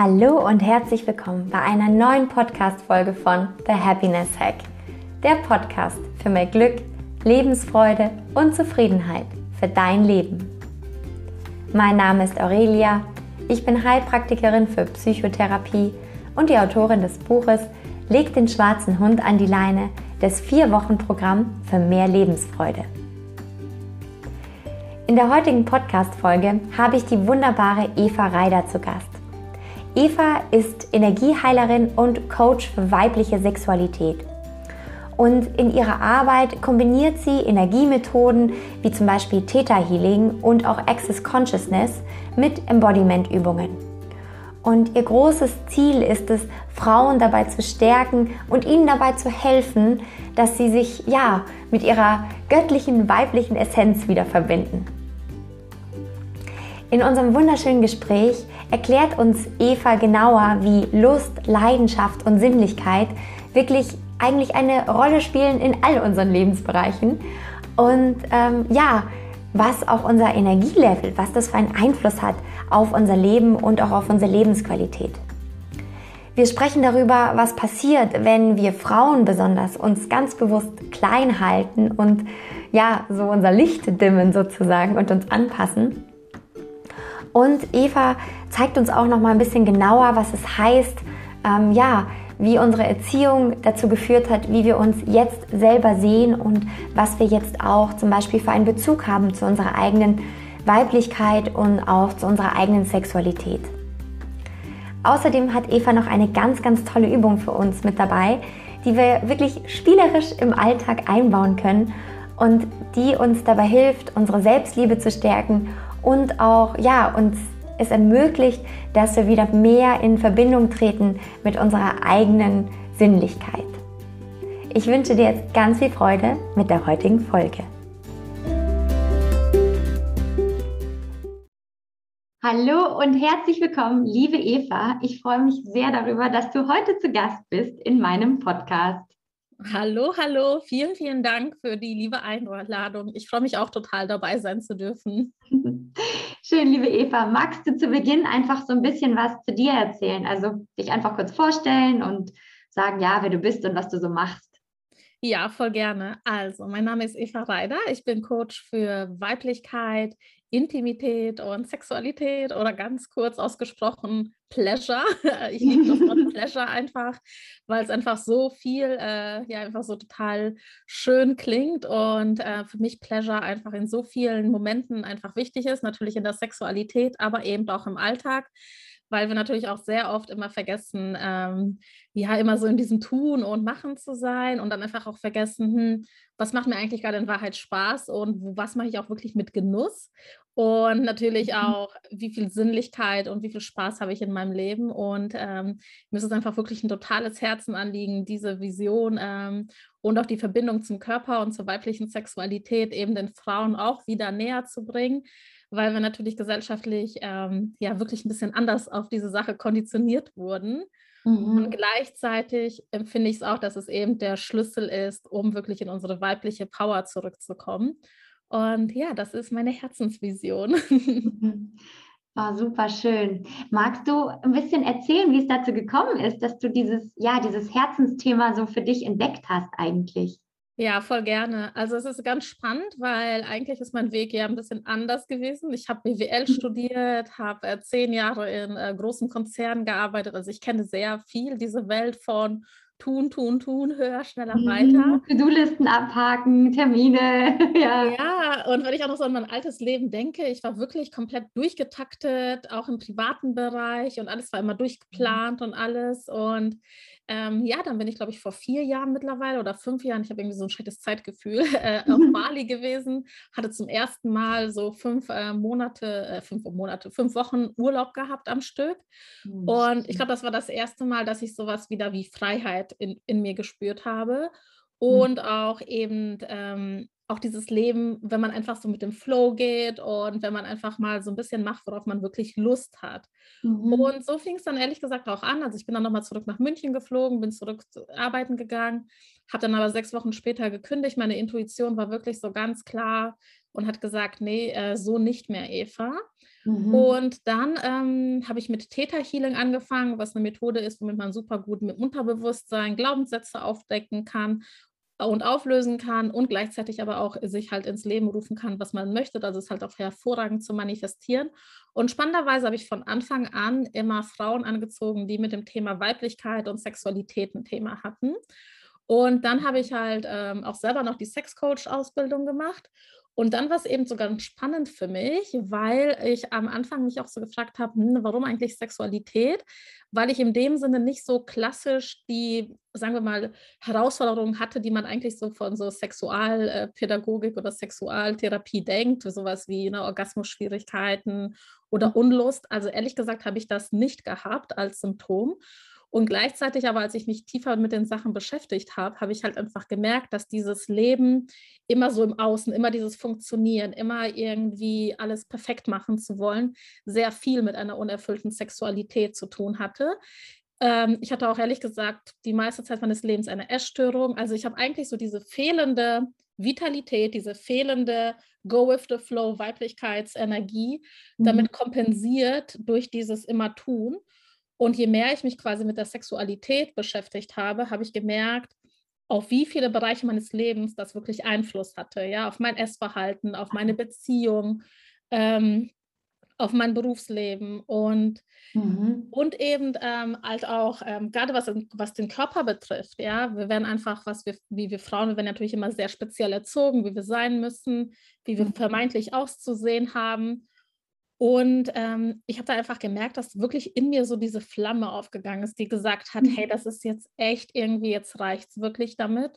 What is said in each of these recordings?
Hallo und herzlich willkommen bei einer neuen Podcast-Folge von The Happiness Hack. Der Podcast für mehr Glück, Lebensfreude und Zufriedenheit für dein Leben. Mein Name ist Aurelia, ich bin Heilpraktikerin für Psychotherapie und die Autorin des Buches Leg den schwarzen Hund an die Leine des Vier-Wochen-Programm für mehr Lebensfreude. In der heutigen Podcast-Folge habe ich die wunderbare Eva Reider zu Gast. Eva ist Energieheilerin und Coach für weibliche Sexualität. Und in ihrer Arbeit kombiniert sie Energiemethoden wie zum Beispiel Theta Healing und auch Access Consciousness mit Embodiment-Übungen. Und ihr großes Ziel ist es, Frauen dabei zu stärken und ihnen dabei zu helfen, dass sie sich ja mit ihrer göttlichen weiblichen Essenz wieder verbinden. In unserem wunderschönen Gespräch erklärt uns Eva genauer, wie Lust, Leidenschaft und Sinnlichkeit wirklich eigentlich eine Rolle spielen in all unseren Lebensbereichen. Und ähm, ja, was auch unser Energielevel, was das für einen Einfluss hat auf unser Leben und auch auf unsere Lebensqualität. Wir sprechen darüber, was passiert, wenn wir Frauen besonders uns ganz bewusst klein halten und ja, so unser Licht dimmen sozusagen und uns anpassen. Und Eva zeigt uns auch noch mal ein bisschen genauer, was es heißt, ähm, ja, wie unsere Erziehung dazu geführt hat, wie wir uns jetzt selber sehen und was wir jetzt auch zum Beispiel für einen Bezug haben zu unserer eigenen Weiblichkeit und auch zu unserer eigenen Sexualität. Außerdem hat Eva noch eine ganz, ganz tolle Übung für uns mit dabei, die wir wirklich spielerisch im Alltag einbauen können und die uns dabei hilft, unsere Selbstliebe zu stärken und auch ja, uns es ermöglicht, dass wir wieder mehr in Verbindung treten mit unserer eigenen Sinnlichkeit. Ich wünsche dir jetzt ganz viel Freude mit der heutigen Folge. Hallo und herzlich willkommen, liebe Eva. Ich freue mich sehr darüber, dass du heute zu Gast bist in meinem Podcast. Hallo, hallo. Vielen, vielen Dank für die liebe Einladung. Ich freue mich auch total dabei sein zu dürfen. Schön, liebe Eva. Magst du zu Beginn einfach so ein bisschen was zu dir erzählen? Also dich einfach kurz vorstellen und sagen, ja, wer du bist und was du so machst. Ja, voll gerne. Also, mein Name ist Eva Reider. Ich bin Coach für Weiblichkeit, Intimität und Sexualität oder ganz kurz ausgesprochen Pleasure. Ich liebe das Wort Pleasure einfach, weil es einfach so viel, äh, ja, einfach so total schön klingt und äh, für mich Pleasure einfach in so vielen Momenten einfach wichtig ist, natürlich in der Sexualität, aber eben auch im Alltag weil wir natürlich auch sehr oft immer vergessen, ähm, ja, immer so in diesem Tun und Machen zu sein und dann einfach auch vergessen, hm, was macht mir eigentlich gerade in Wahrheit Spaß und was mache ich auch wirklich mit Genuss? Und natürlich mhm. auch, wie viel Sinnlichkeit und wie viel Spaß habe ich in meinem Leben? Und ähm, mir ist es einfach wirklich ein totales Herzenanliegen, diese Vision ähm, und auch die Verbindung zum Körper und zur weiblichen Sexualität eben den Frauen auch wieder näher zu bringen weil wir natürlich gesellschaftlich ähm, ja wirklich ein bisschen anders auf diese Sache konditioniert wurden. Mhm. Und gleichzeitig empfinde ich es auch, dass es eben der Schlüssel ist, um wirklich in unsere weibliche Power zurückzukommen. Und ja, das ist meine Herzensvision. Oh, super schön. Magst du ein bisschen erzählen, wie es dazu gekommen ist, dass du dieses, ja, dieses Herzensthema so für dich entdeckt hast eigentlich? Ja, voll gerne. Also es ist ganz spannend, weil eigentlich ist mein Weg ja ein bisschen anders gewesen. Ich habe BWL mhm. studiert, habe äh, zehn Jahre in äh, großen Konzernen gearbeitet. Also ich kenne sehr viel diese Welt von tun, tun, tun, höher, schneller, weiter. Mhm. To-Do-Listen abhaken, Termine. ja. ja, und wenn ich auch noch so an mein altes Leben denke, ich war wirklich komplett durchgetaktet, auch im privaten Bereich und alles war immer durchgeplant und alles. Und ähm, ja, dann bin ich, glaube ich, vor vier Jahren mittlerweile oder fünf Jahren, ich habe irgendwie so ein schlechtes Zeitgefühl, äh, auf Bali gewesen, hatte zum ersten Mal so fünf äh, Monate, äh, fünf Monate, fünf Wochen Urlaub gehabt am Stück. Mhm. Und ich glaube, das war das erste Mal, dass ich sowas wieder wie Freiheit in, in mir gespürt habe. Mhm. Und mhm. auch eben ähm, auch dieses Leben, wenn man einfach so mit dem Flow geht und wenn man einfach mal so ein bisschen macht, worauf man wirklich Lust hat. Mhm. Und so fing es dann ehrlich gesagt auch an. Also ich bin dann nochmal zurück nach München geflogen, bin zurück zu arbeiten gegangen, habe dann aber sechs Wochen später gekündigt. Meine Intuition war wirklich so ganz klar, und hat gesagt, nee, äh, so nicht mehr, Eva. Mhm. Und dann ähm, habe ich mit Theta Healing angefangen, was eine Methode ist, womit man super gut mit Unterbewusstsein Glaubenssätze aufdecken kann und auflösen kann und gleichzeitig aber auch sich halt ins Leben rufen kann, was man möchte. Also ist halt auch hervorragend zu manifestieren. Und spannenderweise habe ich von Anfang an immer Frauen angezogen, die mit dem Thema Weiblichkeit und Sexualität ein Thema hatten. Und dann habe ich halt ähm, auch selber noch die Sexcoach-Ausbildung gemacht und dann war es eben so ganz spannend für mich, weil ich am Anfang mich auch so gefragt habe, hm, warum eigentlich Sexualität? Weil ich in dem Sinne nicht so klassisch die, sagen wir mal, Herausforderungen hatte, die man eigentlich so von so Sexualpädagogik oder Sexualtherapie denkt, sowas wie ne, Orgasmusschwierigkeiten oder Unlust. Also ehrlich gesagt habe ich das nicht gehabt als Symptom. Und gleichzeitig aber, als ich mich tiefer mit den Sachen beschäftigt habe, habe ich halt einfach gemerkt, dass dieses Leben immer so im Außen, immer dieses Funktionieren, immer irgendwie alles perfekt machen zu wollen, sehr viel mit einer unerfüllten Sexualität zu tun hatte. Ähm, ich hatte auch ehrlich gesagt die meiste Zeit meines Lebens eine Essstörung. Also ich habe eigentlich so diese fehlende Vitalität, diese fehlende Go with the Flow Weiblichkeitsenergie mhm. damit kompensiert durch dieses immer tun. Und je mehr ich mich quasi mit der Sexualität beschäftigt habe, habe ich gemerkt, auf wie viele Bereiche meines Lebens das wirklich Einfluss hatte, ja, auf mein Essverhalten, auf meine Beziehung, ähm, auf mein Berufsleben und, mhm. und eben ähm, halt auch, ähm, gerade was, was den Körper betrifft, ja, wir werden einfach, was wir, wie wir Frauen, wir werden natürlich immer sehr speziell erzogen, wie wir sein müssen, wie wir mhm. vermeintlich auszusehen haben und ähm, ich habe da einfach gemerkt, dass wirklich in mir so diese Flamme aufgegangen ist, die gesagt hat, hey, mhm. das ist jetzt echt irgendwie, jetzt reicht es wirklich damit.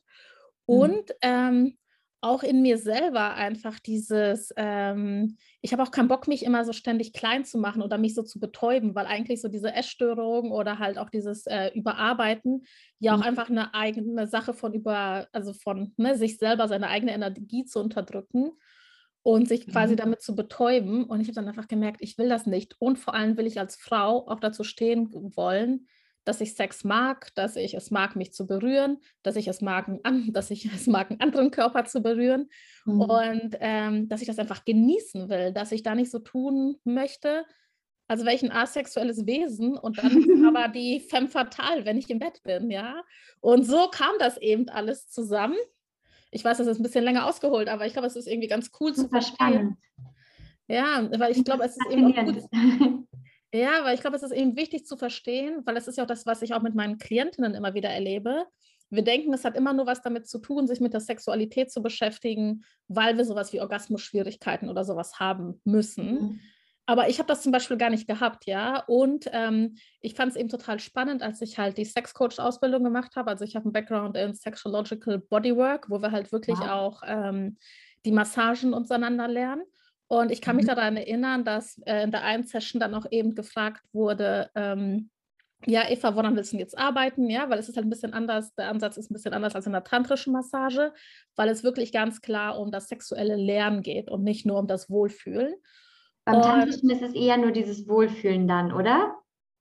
Mhm. Und ähm, auch in mir selber einfach dieses, ähm, ich habe auch keinen Bock, mich immer so ständig klein zu machen oder mich so zu betäuben, weil eigentlich so diese Essstörung oder halt auch dieses äh, Überarbeiten ja auch mhm. einfach eine eigene Sache von über, also von ne, sich selber seine eigene Energie zu unterdrücken und sich quasi mhm. damit zu betäuben. Und ich habe dann einfach gemerkt, ich will das nicht. Und vor allem will ich als Frau auch dazu stehen wollen, dass ich Sex mag, dass ich es mag, mich zu berühren, dass ich es mag, dass ich es mag, einen anderen Körper zu berühren mhm. und ähm, dass ich das einfach genießen will, dass ich da nicht so tun möchte, also welch ein asexuelles Wesen und dann aber die femme fatale, wenn ich im Bett bin, ja. Und so kam das eben alles zusammen. Ich weiß, das ist ein bisschen länger ausgeholt, aber ich glaube, es ist irgendwie ganz cool Super zu verstehen. Spannend. Ja, weil ich glaube, es ist eben auch gut. Ja, weil ich glaube, es ist eben wichtig zu verstehen, weil es ist ja auch das, was ich auch mit meinen Klientinnen immer wieder erlebe. Wir denken, es hat immer nur was damit zu tun, sich mit der Sexualität zu beschäftigen, weil wir sowas wie Orgasmusschwierigkeiten oder sowas haben müssen. Mhm. Aber ich habe das zum Beispiel gar nicht gehabt, ja. Und ähm, ich fand es eben total spannend, als ich halt die Sexcoach-Ausbildung gemacht habe. Also ich habe einen Background in Sexological Bodywork, wo wir halt wirklich wow. auch ähm, die Massagen untereinander lernen. Und ich kann mich mhm. daran erinnern, dass äh, in der einen Session dann auch eben gefragt wurde, ähm, ja, Eva, woran willst du jetzt arbeiten? Ja, weil es ist halt ein bisschen anders, der Ansatz ist ein bisschen anders als in der tantrischen Massage, weil es wirklich ganz klar um das sexuelle Lernen geht und nicht nur um das Wohlfühlen. Beim Tantrischen ist es eher nur dieses Wohlfühlen dann, oder?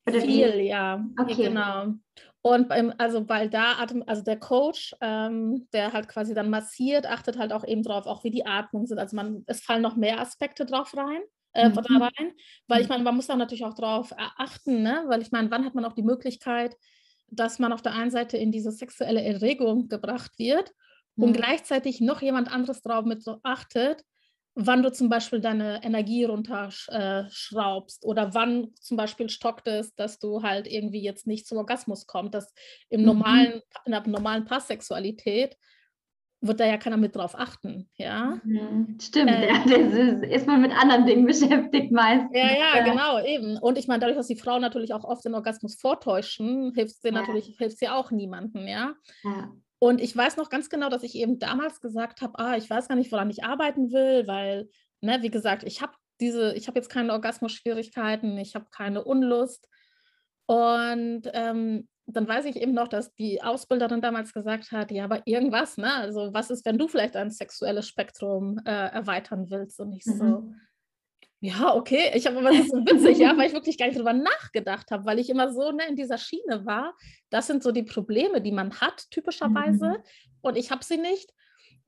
oder viel, wie? ja. Okay. Genau. Und beim, also weil da Atem, also der Coach, ähm, der halt quasi dann massiert, achtet halt auch eben drauf, auch wie die Atmung sind. Also man, es fallen noch mehr Aspekte drauf rein. Äh, mhm. da rein, weil ich mhm. meine, man muss da natürlich auch drauf achten, ne? weil ich meine, wann hat man auch die Möglichkeit, dass man auf der einen Seite in diese sexuelle Erregung gebracht wird mhm. und gleichzeitig noch jemand anderes drauf mit so achtet, wann du zum Beispiel deine Energie runterschraubst oder wann zum Beispiel stockt es, dass du halt irgendwie jetzt nicht zum Orgasmus kommst, dass im mhm. normalen, in der normalen Passsexualität wird da ja keiner mit drauf achten, ja. Mhm. Stimmt, äh, ja, ist, ist, man mit anderen Dingen beschäftigt meistens. Ja, ja, genau, eben. Und ich meine, dadurch, dass die Frauen natürlich auch oft den Orgasmus vortäuschen, hilft sie ja. natürlich, hilft sie auch niemandem, ja. ja. Und ich weiß noch ganz genau, dass ich eben damals gesagt habe, ah, ich weiß gar nicht, woran ich arbeiten will, weil, ne, wie gesagt, ich habe diese, ich habe jetzt keine Orgasmus-Schwierigkeiten, ich habe keine Unlust. Und ähm, dann weiß ich eben noch, dass die Ausbilderin damals gesagt hat, ja, aber irgendwas, ne? Also was ist, wenn du vielleicht ein sexuelles Spektrum äh, erweitern willst? Und ich so, mhm. Ja, okay. Ich habe aber das ist so witzig, ja, weil ich wirklich gar nicht drüber nachgedacht habe, weil ich immer so ne, in dieser Schiene war. Das sind so die Probleme, die man hat, typischerweise. Mhm. Und ich habe sie nicht.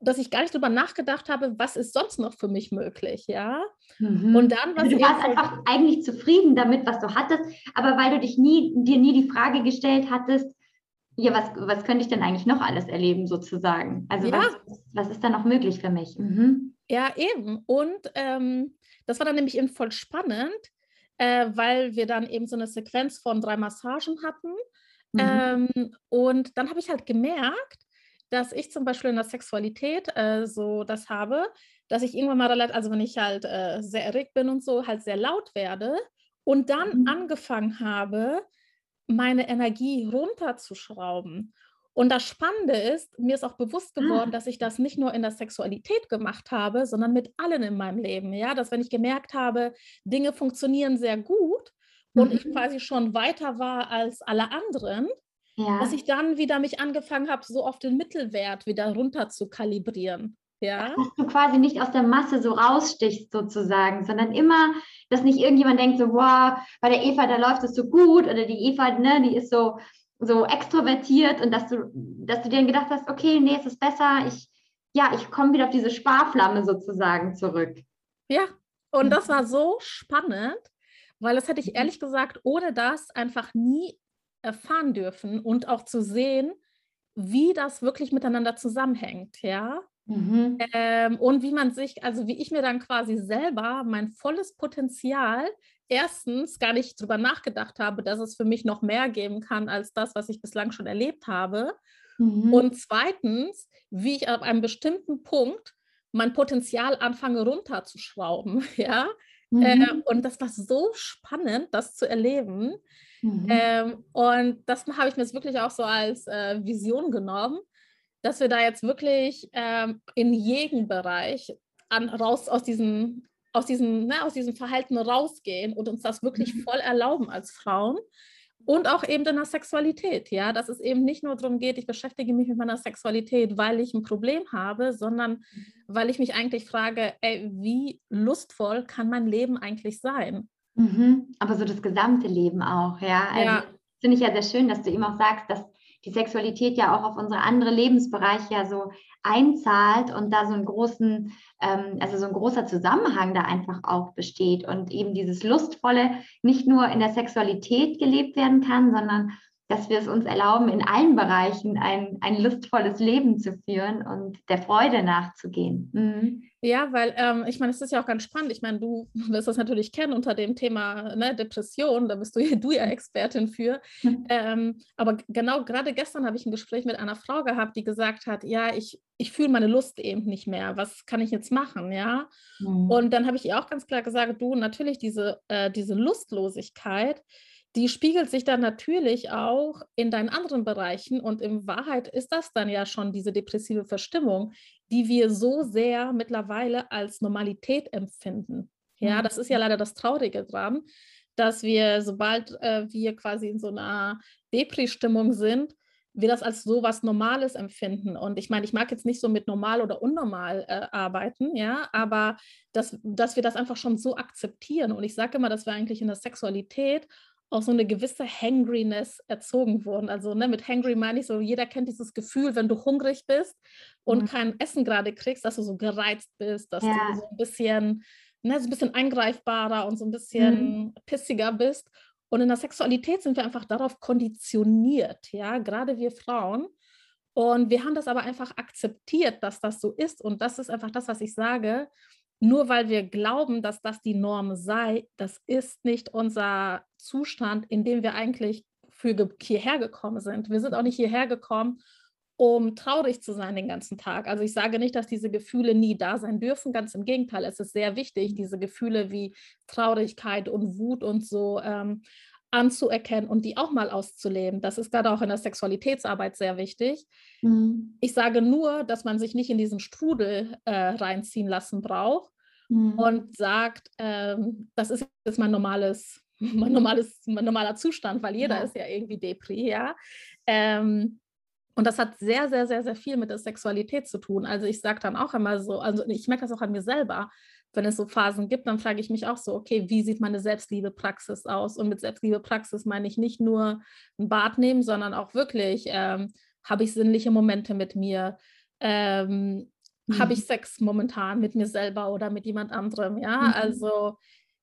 dass ich gar nicht darüber nachgedacht habe, was ist sonst noch für mich möglich, ja. Mhm. Und dann was also du warst einfach eigentlich zufrieden damit, was du hattest, aber weil du dich nie, dir nie die Frage gestellt hattest, ja, was, was könnte ich denn eigentlich noch alles erleben, sozusagen? Also ja. was, was ist da noch möglich für mich? Mhm. Ja, eben. Und ähm, das war dann nämlich eben voll spannend, äh, weil wir dann eben so eine Sequenz von drei Massagen hatten. Mhm. Ähm, und dann habe ich halt gemerkt, dass ich zum Beispiel in der Sexualität äh, so das habe, dass ich irgendwann mal relativ, also wenn ich halt äh, sehr erregt bin und so, halt sehr laut werde und dann mhm. angefangen habe, meine Energie runterzuschrauben. Und das Spannende ist, mir ist auch bewusst geworden, ah. dass ich das nicht nur in der Sexualität gemacht habe, sondern mit allen in meinem Leben. Ja, dass wenn ich gemerkt habe, Dinge funktionieren sehr gut und mhm. ich quasi schon weiter war als alle anderen, ja. dass ich dann wieder mich angefangen habe, so auf den Mittelwert wieder runter zu kalibrieren. Ja. Dass du quasi nicht aus der Masse so rausstichst sozusagen, sondern immer, dass nicht irgendjemand denkt so, wow, bei der Eva, da läuft es so gut oder die Eva, ne, die ist so, so extrovertiert und dass du, dass du dir gedacht hast, okay, nee, es ist besser, ich, ja, ich komme wieder auf diese Sparflamme sozusagen zurück. Ja, und das war so spannend, weil das hätte ich mhm. ehrlich gesagt ohne das einfach nie erfahren dürfen und auch zu sehen, wie das wirklich miteinander zusammenhängt, ja. Mhm. Ähm, und wie man sich, also wie ich mir dann quasi selber mein volles Potenzial erstens gar nicht drüber nachgedacht habe, dass es für mich noch mehr geben kann als das, was ich bislang schon erlebt habe. Mhm. Und zweitens, wie ich ab einem bestimmten Punkt mein Potenzial anfange runterzuschrauben, ja. Mhm. Äh, und das war so spannend, das zu erleben. Mhm. Ähm, und das habe ich mir jetzt wirklich auch so als äh, Vision genommen, dass wir da jetzt wirklich ähm, in jedem Bereich an, raus aus diesem, aus, diesem, ne, aus diesem Verhalten rausgehen und uns das wirklich mhm. voll erlauben als Frauen. Und auch eben in der Sexualität, ja, dass es eben nicht nur darum geht, ich beschäftige mich mit meiner Sexualität, weil ich ein Problem habe, sondern mhm. weil ich mich eigentlich frage, ey, wie lustvoll kann mein Leben eigentlich sein? Mhm. Aber so das gesamte Leben auch, ja. Also ja. finde ich ja sehr schön, dass du eben auch sagst, dass die Sexualität ja auch auf unsere anderen Lebensbereiche ja so einzahlt und da so einen großen, ähm, also so ein großer Zusammenhang da einfach auch besteht und eben dieses Lustvolle nicht nur in der Sexualität gelebt werden kann, sondern dass wir es uns erlauben, in allen Bereichen ein, ein lustvolles Leben zu führen und der Freude nachzugehen. Mhm. Ja, weil ähm, ich meine, es ist ja auch ganz spannend. Ich meine, du wirst das natürlich kennen unter dem Thema ne, Depression, da bist du, du ja Expertin für. Mhm. Ähm, aber genau gerade gestern habe ich ein Gespräch mit einer Frau gehabt, die gesagt hat, ja, ich, ich fühle meine Lust eben nicht mehr. Was kann ich jetzt machen? Ja. Mhm. Und dann habe ich ihr auch ganz klar gesagt, du, natürlich diese, äh, diese Lustlosigkeit, die spiegelt sich dann natürlich auch in deinen anderen Bereichen und in Wahrheit ist das dann ja schon diese depressive Verstimmung, die wir so sehr mittlerweile als Normalität empfinden. Ja, mhm. das ist ja leider das Traurige dran, dass wir, sobald äh, wir quasi in so einer Depri-Stimmung sind, wir das als so was Normales empfinden. Und ich meine, ich mag jetzt nicht so mit normal oder unnormal äh, arbeiten, ja, aber dass, dass wir das einfach schon so akzeptieren. Und ich sage immer, dass wir eigentlich in der Sexualität auch so eine gewisse Hangriness erzogen wurden. Also ne, mit Hangry meine ich so, jeder kennt dieses Gefühl, wenn du hungrig bist und mhm. kein Essen gerade kriegst, dass du so gereizt bist, dass ja. du so ein bisschen, ne, so ein bisschen eingreifbarer und so ein bisschen mhm. pissiger bist. Und in der Sexualität sind wir einfach darauf konditioniert, ja, gerade wir Frauen. Und wir haben das aber einfach akzeptiert, dass das so ist. Und das ist einfach das, was ich sage nur weil wir glauben, dass das die Norm sei, das ist nicht unser Zustand, in dem wir eigentlich für hierher gekommen sind. Wir sind auch nicht hierher gekommen, um traurig zu sein den ganzen Tag. Also ich sage nicht, dass diese Gefühle nie da sein dürfen. Ganz im Gegenteil, es ist sehr wichtig, diese Gefühle wie Traurigkeit und Wut und so ähm, anzuerkennen und die auch mal auszuleben. Das ist gerade auch in der Sexualitätsarbeit sehr wichtig. Mhm. Ich sage nur, dass man sich nicht in diesen Strudel äh, reinziehen lassen braucht mhm. und sagt, ähm, das ist jetzt mein normales, mein normales, mein normaler Zustand, weil jeder ja. ist ja irgendwie Depri, ja. Ähm, und das hat sehr, sehr, sehr, sehr viel mit der Sexualität zu tun. Also ich sage dann auch immer so, also ich merke das auch an mir selber, wenn es so Phasen gibt, dann frage ich mich auch so, okay, wie sieht meine Selbstliebepraxis aus? Und mit Selbstliebepraxis meine ich nicht nur ein Bad nehmen, sondern auch wirklich, ähm, habe ich sinnliche Momente mit mir? Ähm, mhm. habe ich Sex momentan mit mir selber oder mit jemand anderem, ja, mhm. also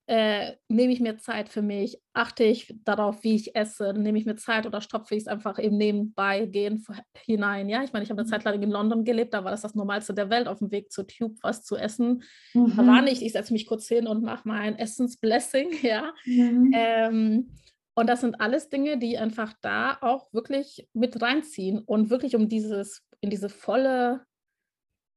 äh, nehme ich mir Zeit für mich, achte ich darauf, wie ich esse, nehme ich mir Zeit oder stopfe ich es einfach eben nebenbei gehen hinein. Ja, ich meine, ich habe eine mhm. Zeit lang in London gelebt, da war das das Normalste der Welt, auf dem Weg zur Tube was zu essen. Mhm. Da war nicht, ich setze mich kurz hin und mache mein Essensblessing, ja. Mhm. Ähm, und das sind alles Dinge, die einfach da auch wirklich mit reinziehen und wirklich um dieses, in diese volle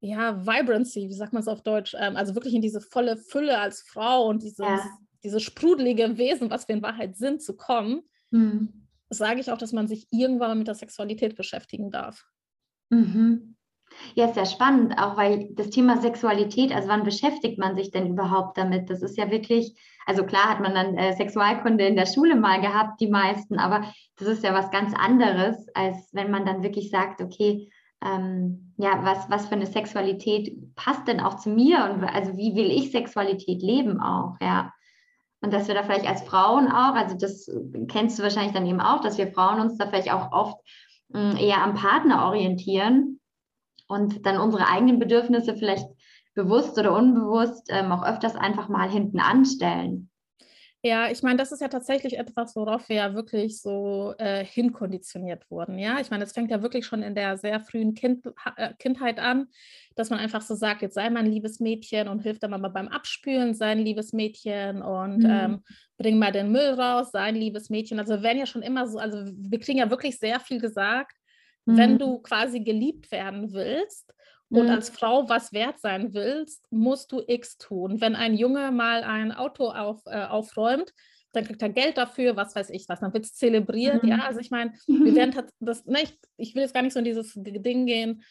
ja, Vibrancy, wie sagt man es auf Deutsch? Ähm, also wirklich in diese volle Fülle als Frau und dieses, ja. dieses sprudelige Wesen, was wir in Wahrheit sind, zu kommen, mhm. sage ich auch, dass man sich irgendwann mit der Sexualität beschäftigen darf. Mhm. Ja, ist ja spannend, auch weil das Thema Sexualität, also wann beschäftigt man sich denn überhaupt damit? Das ist ja wirklich, also klar hat man dann äh, Sexualkunde in der Schule mal gehabt, die meisten, aber das ist ja was ganz anderes, als wenn man dann wirklich sagt, okay, ähm, ja, was, was für eine Sexualität passt denn auch zu mir und also wie will ich Sexualität leben auch, ja. Und dass wir da vielleicht als Frauen auch, also das kennst du wahrscheinlich dann eben auch, dass wir Frauen uns da vielleicht auch oft mh, mm, eher am Partner orientieren und dann unsere eigenen Bedürfnisse vielleicht bewusst oder unbewusst ähm, auch öfters einfach mal hinten anstellen. Ja, ich meine, das ist ja tatsächlich etwas, worauf wir ja wirklich so äh, hinkonditioniert wurden. Ja, ich meine, es fängt ja wirklich schon in der sehr frühen kind, äh, Kindheit an, dass man einfach so sagt, jetzt sei mein liebes Mädchen und hilft der Mama beim Abspülen, sein liebes Mädchen und mhm. ähm, bring mal den Müll raus, sein liebes Mädchen. Also wir werden ja schon immer so, also wir kriegen ja wirklich sehr viel gesagt, mhm. wenn du quasi geliebt werden willst und mhm. als Frau was wert sein willst, musst du X tun. Wenn ein Junge mal ein Auto auf, äh, aufräumt, dann kriegt er Geld dafür, was weiß ich was, dann wird es zelebriert. Mhm. Ja, also ich meine, wir werden das, ne, ich, ich will jetzt gar nicht so in dieses Ding gehen,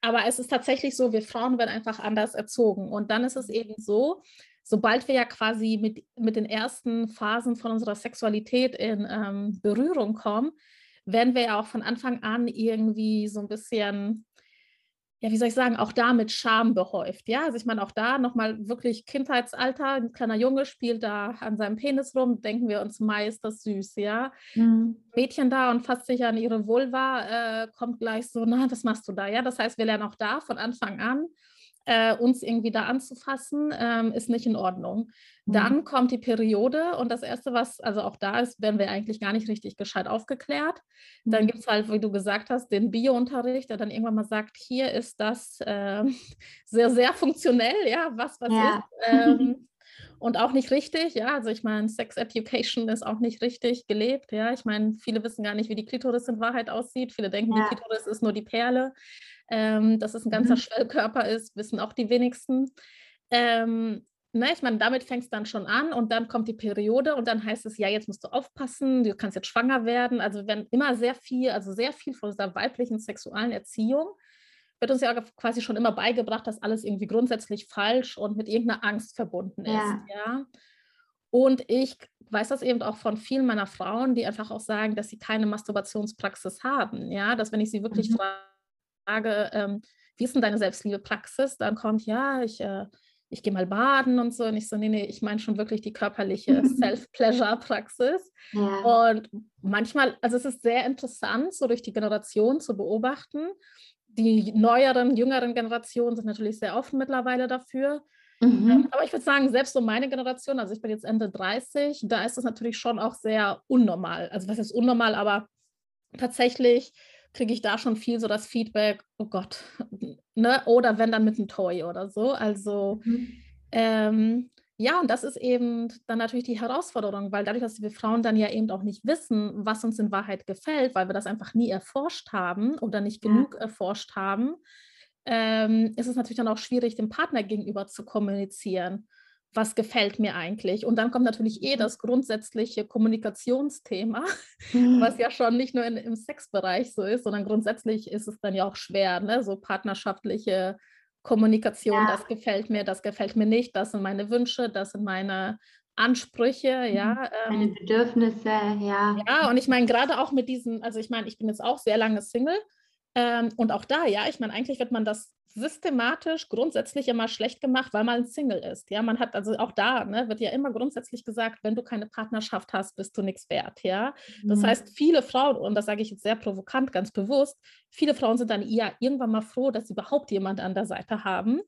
aber es ist tatsächlich so, wir Frauen werden einfach anders erzogen. Und dann ist es eben so, sobald wir ja quasi mit, mit den ersten Phasen von unserer Sexualität in ähm, Berührung kommen, werden wir ja auch von Anfang an irgendwie so ein bisschen ja, wie soll ich sagen, auch da mit Scham behäuft. Ja, also ich meine, auch da nochmal wirklich Kindheitsalter, ein kleiner Junge spielt da an seinem Penis rum, denken wir uns meist, das süß, ja. Mhm. Mädchen da und fasst sich an ihre Vulva, äh, kommt gleich so, na, was machst du da? Ja, das heißt, wir lernen auch da von Anfang an, äh, uns irgendwie da anzufassen, ähm, ist nicht in Ordnung. Mhm. Dann kommt die Periode und das Erste, was also auch da ist, werden wir eigentlich gar nicht richtig gescheit aufgeklärt. Dann mhm. gibt es halt, wie du gesagt hast, den Biounterricht, der dann irgendwann mal sagt, hier ist das äh, sehr, sehr funktionell, ja, was was ja. ist. Ähm, und auch nicht richtig, ja. Also ich meine, Sex Education ist auch nicht richtig gelebt, ja. Ich meine, viele wissen gar nicht, wie die Klitoris in Wahrheit aussieht. Viele denken, ja. die Klitoris ist nur die Perle. Ähm, dass es ein ganzer mhm. Schwellkörper ist, wissen auch die wenigsten. Ähm, na, ne, ich meine, damit fängt es dann schon an und dann kommt die Periode und dann heißt es, ja, jetzt musst du aufpassen, du kannst jetzt schwanger werden. Also wenn immer sehr viel, also sehr viel von dieser weiblichen sexualen Erziehung wird uns ja quasi schon immer beigebracht, dass alles irgendwie grundsätzlich falsch und mit irgendeiner Angst verbunden ist. Ja. ja? Und ich weiß das eben auch von vielen meiner Frauen, die einfach auch sagen, dass sie keine Masturbationspraxis haben. Ja, dass wenn ich sie wirklich mhm. Frage, ähm, wie ist denn deine Selbstliebepraxis, dann kommt, ja, ich, äh, ich gehe mal baden und so. Und ich so, nee, nee, ich meine schon wirklich die körperliche Self-Pleasure-Praxis. Ja. Und manchmal, also es ist sehr interessant, so durch die Generation zu beobachten, die neueren, jüngeren Generationen sind natürlich sehr offen mittlerweile dafür. Mhm. Ähm, aber ich würde sagen, selbst so meine Generation, also ich bin jetzt Ende 30, da ist es natürlich schon auch sehr unnormal. Also was ist unnormal, aber tatsächlich kriege ich da schon viel so das Feedback, oh Gott, ne? Oder wenn dann mit einem Toy oder so. Also mhm. ähm, ja, und das ist eben dann natürlich die Herausforderung, weil dadurch, dass wir Frauen dann ja eben auch nicht wissen, was uns in Wahrheit gefällt, weil wir das einfach nie erforscht haben oder nicht genug ja. erforscht haben, ähm, ist es natürlich dann auch schwierig, dem Partner gegenüber zu kommunizieren. Was gefällt mir eigentlich? Und dann kommt natürlich eh das grundsätzliche Kommunikationsthema, mhm. was ja schon nicht nur in, im Sexbereich so ist, sondern grundsätzlich ist es dann ja auch schwer, ne? so partnerschaftliche Kommunikation, ja. das gefällt mir, das gefällt mir nicht, das sind meine Wünsche, das sind meine Ansprüche, mhm. ja. Meine ähm, Bedürfnisse, ja. Ja, und ich meine, gerade auch mit diesen, also ich meine, ich bin jetzt auch sehr lange Single. Ähm, und auch da, ja, ich meine, eigentlich wird man das systematisch grundsätzlich immer schlecht gemacht, weil man Single ist. Ja, man hat also auch da, ne, wird ja immer grundsätzlich gesagt, wenn du keine Partnerschaft hast, bist du nichts wert. Ja, das mhm. heißt, viele Frauen, und das sage ich jetzt sehr provokant, ganz bewusst, viele Frauen sind dann eher irgendwann mal froh, dass sie überhaupt jemand an der Seite haben.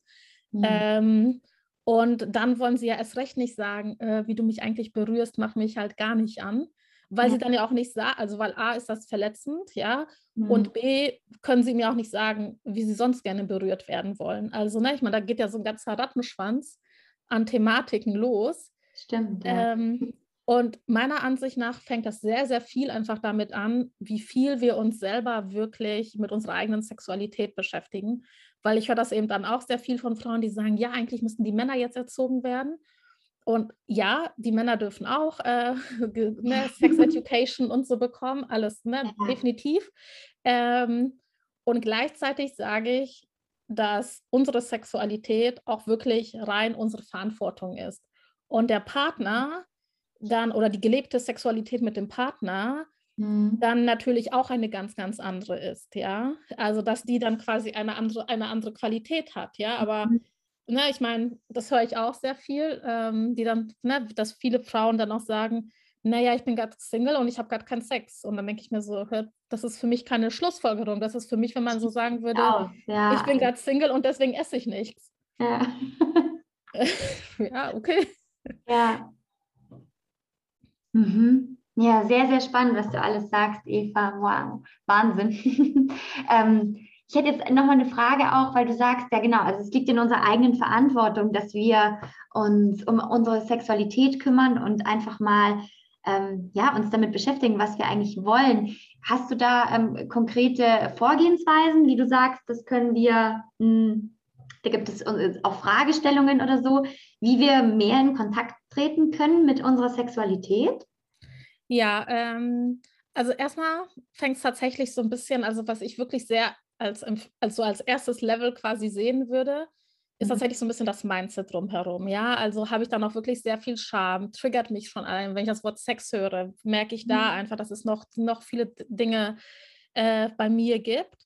Mhm. Ähm, und dann wollen sie ja erst recht nicht sagen, äh, wie du mich eigentlich berührst, mach mich halt gar nicht an weil ja. sie dann ja auch nicht sagen, also weil A ist das verletzend, ja, mhm. und B können sie mir auch nicht sagen, wie sie sonst gerne berührt werden wollen. Also, ne, ich meine, da geht ja so ein ganzer Rattenschwanz an Thematiken los. Stimmt. Ja. Ähm, und meiner Ansicht nach fängt das sehr, sehr viel einfach damit an, wie viel wir uns selber wirklich mit unserer eigenen Sexualität beschäftigen. Weil ich höre das eben dann auch sehr viel von Frauen, die sagen, ja, eigentlich müssten die Männer jetzt erzogen werden. Und ja, die Männer dürfen auch äh, ne, Sex Education und so bekommen, alles, ne, ja. definitiv. Ähm, und gleichzeitig sage ich, dass unsere Sexualität auch wirklich rein unsere Verantwortung ist. Und der Partner dann oder die gelebte Sexualität mit dem Partner mhm. dann natürlich auch eine ganz, ganz andere ist, ja. Also dass die dann quasi eine andere, eine andere Qualität hat, ja. Aber mhm ne, ich meine, das höre ich auch sehr viel, ähm, die dann, ne, dass viele Frauen dann auch sagen, naja, ich bin gerade Single und ich habe gerade keinen Sex. Und dann denke ich mir so, das ist für mich keine Schlussfolgerung. Das ist für mich, wenn man so sagen würde, ja, ja. ich bin gerade Single und deswegen esse ich nichts. Ja. ja, okay. Ja. Mhm. Ja, sehr, sehr spannend, was du alles sagst, Eva. Wow, Wahnsinn. ähm, ich hätte jetzt nochmal eine Frage auch, weil du sagst, ja genau, also es liegt in unserer eigenen Verantwortung, dass wir uns um unsere Sexualität kümmern und einfach mal ähm, ja, uns damit beschäftigen, was wir eigentlich wollen. Hast du da ähm, konkrete Vorgehensweisen, wie du sagst, das können wir, mh, hm, da gibt es auch Fragestellungen oder so, wie wir mehr in Kontakt treten können mit unserer Sexualität? Ja, ähm, also erstmal fängt es tatsächlich so ein bisschen, also was ich wirklich sehr als, als, als erstes Level quasi sehen würde, ist mhm. tatsächlich so ein bisschen das Mindset drumherum. Ja, also habe ich dann auch wirklich sehr viel Scham, triggert mich schon ein. Wenn ich das Wort Sex höre, merke ich da mhm. einfach, dass es noch, noch viele Dinge äh, bei mir gibt.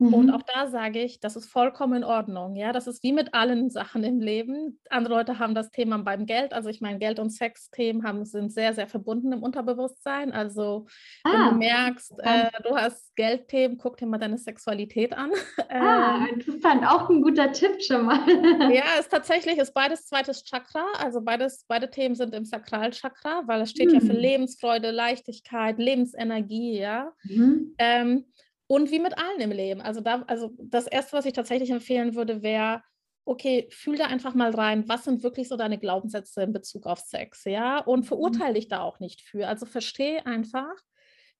Mhm. Und auch da sage ich, das ist vollkommen in Ordnung. Ja, das ist wie mit allen Sachen im Leben. Andere Leute haben das Thema beim Geld. Also ich meine, Geld- und Sex-Themen sind sehr, sehr verbunden im Unterbewusstsein. Also ah. wenn du merkst, äh, du hast Geldthemen, guck dir mal deine Sexualität an. Ah, ähm, interessant. Auch ein guter Tipp schon mal. ja, ist tatsächlich, ist beides zweites Chakra. Also beides, beide Themen sind im Sakralchakra, weil es steht hm. ja für hm. Lebensfreude, Leichtigkeit, Lebensenergie, ja. Mhm. Ähm, und wie mit allen im Leben. Also, da, also das Erste, was ich tatsächlich empfehlen würde, wäre, okay, fühl da einfach mal rein, was sind wirklich so deine Glaubenssätze in Bezug auf Sex, ja? Und verurteile mhm. dich da auch nicht für. Also verstehe einfach,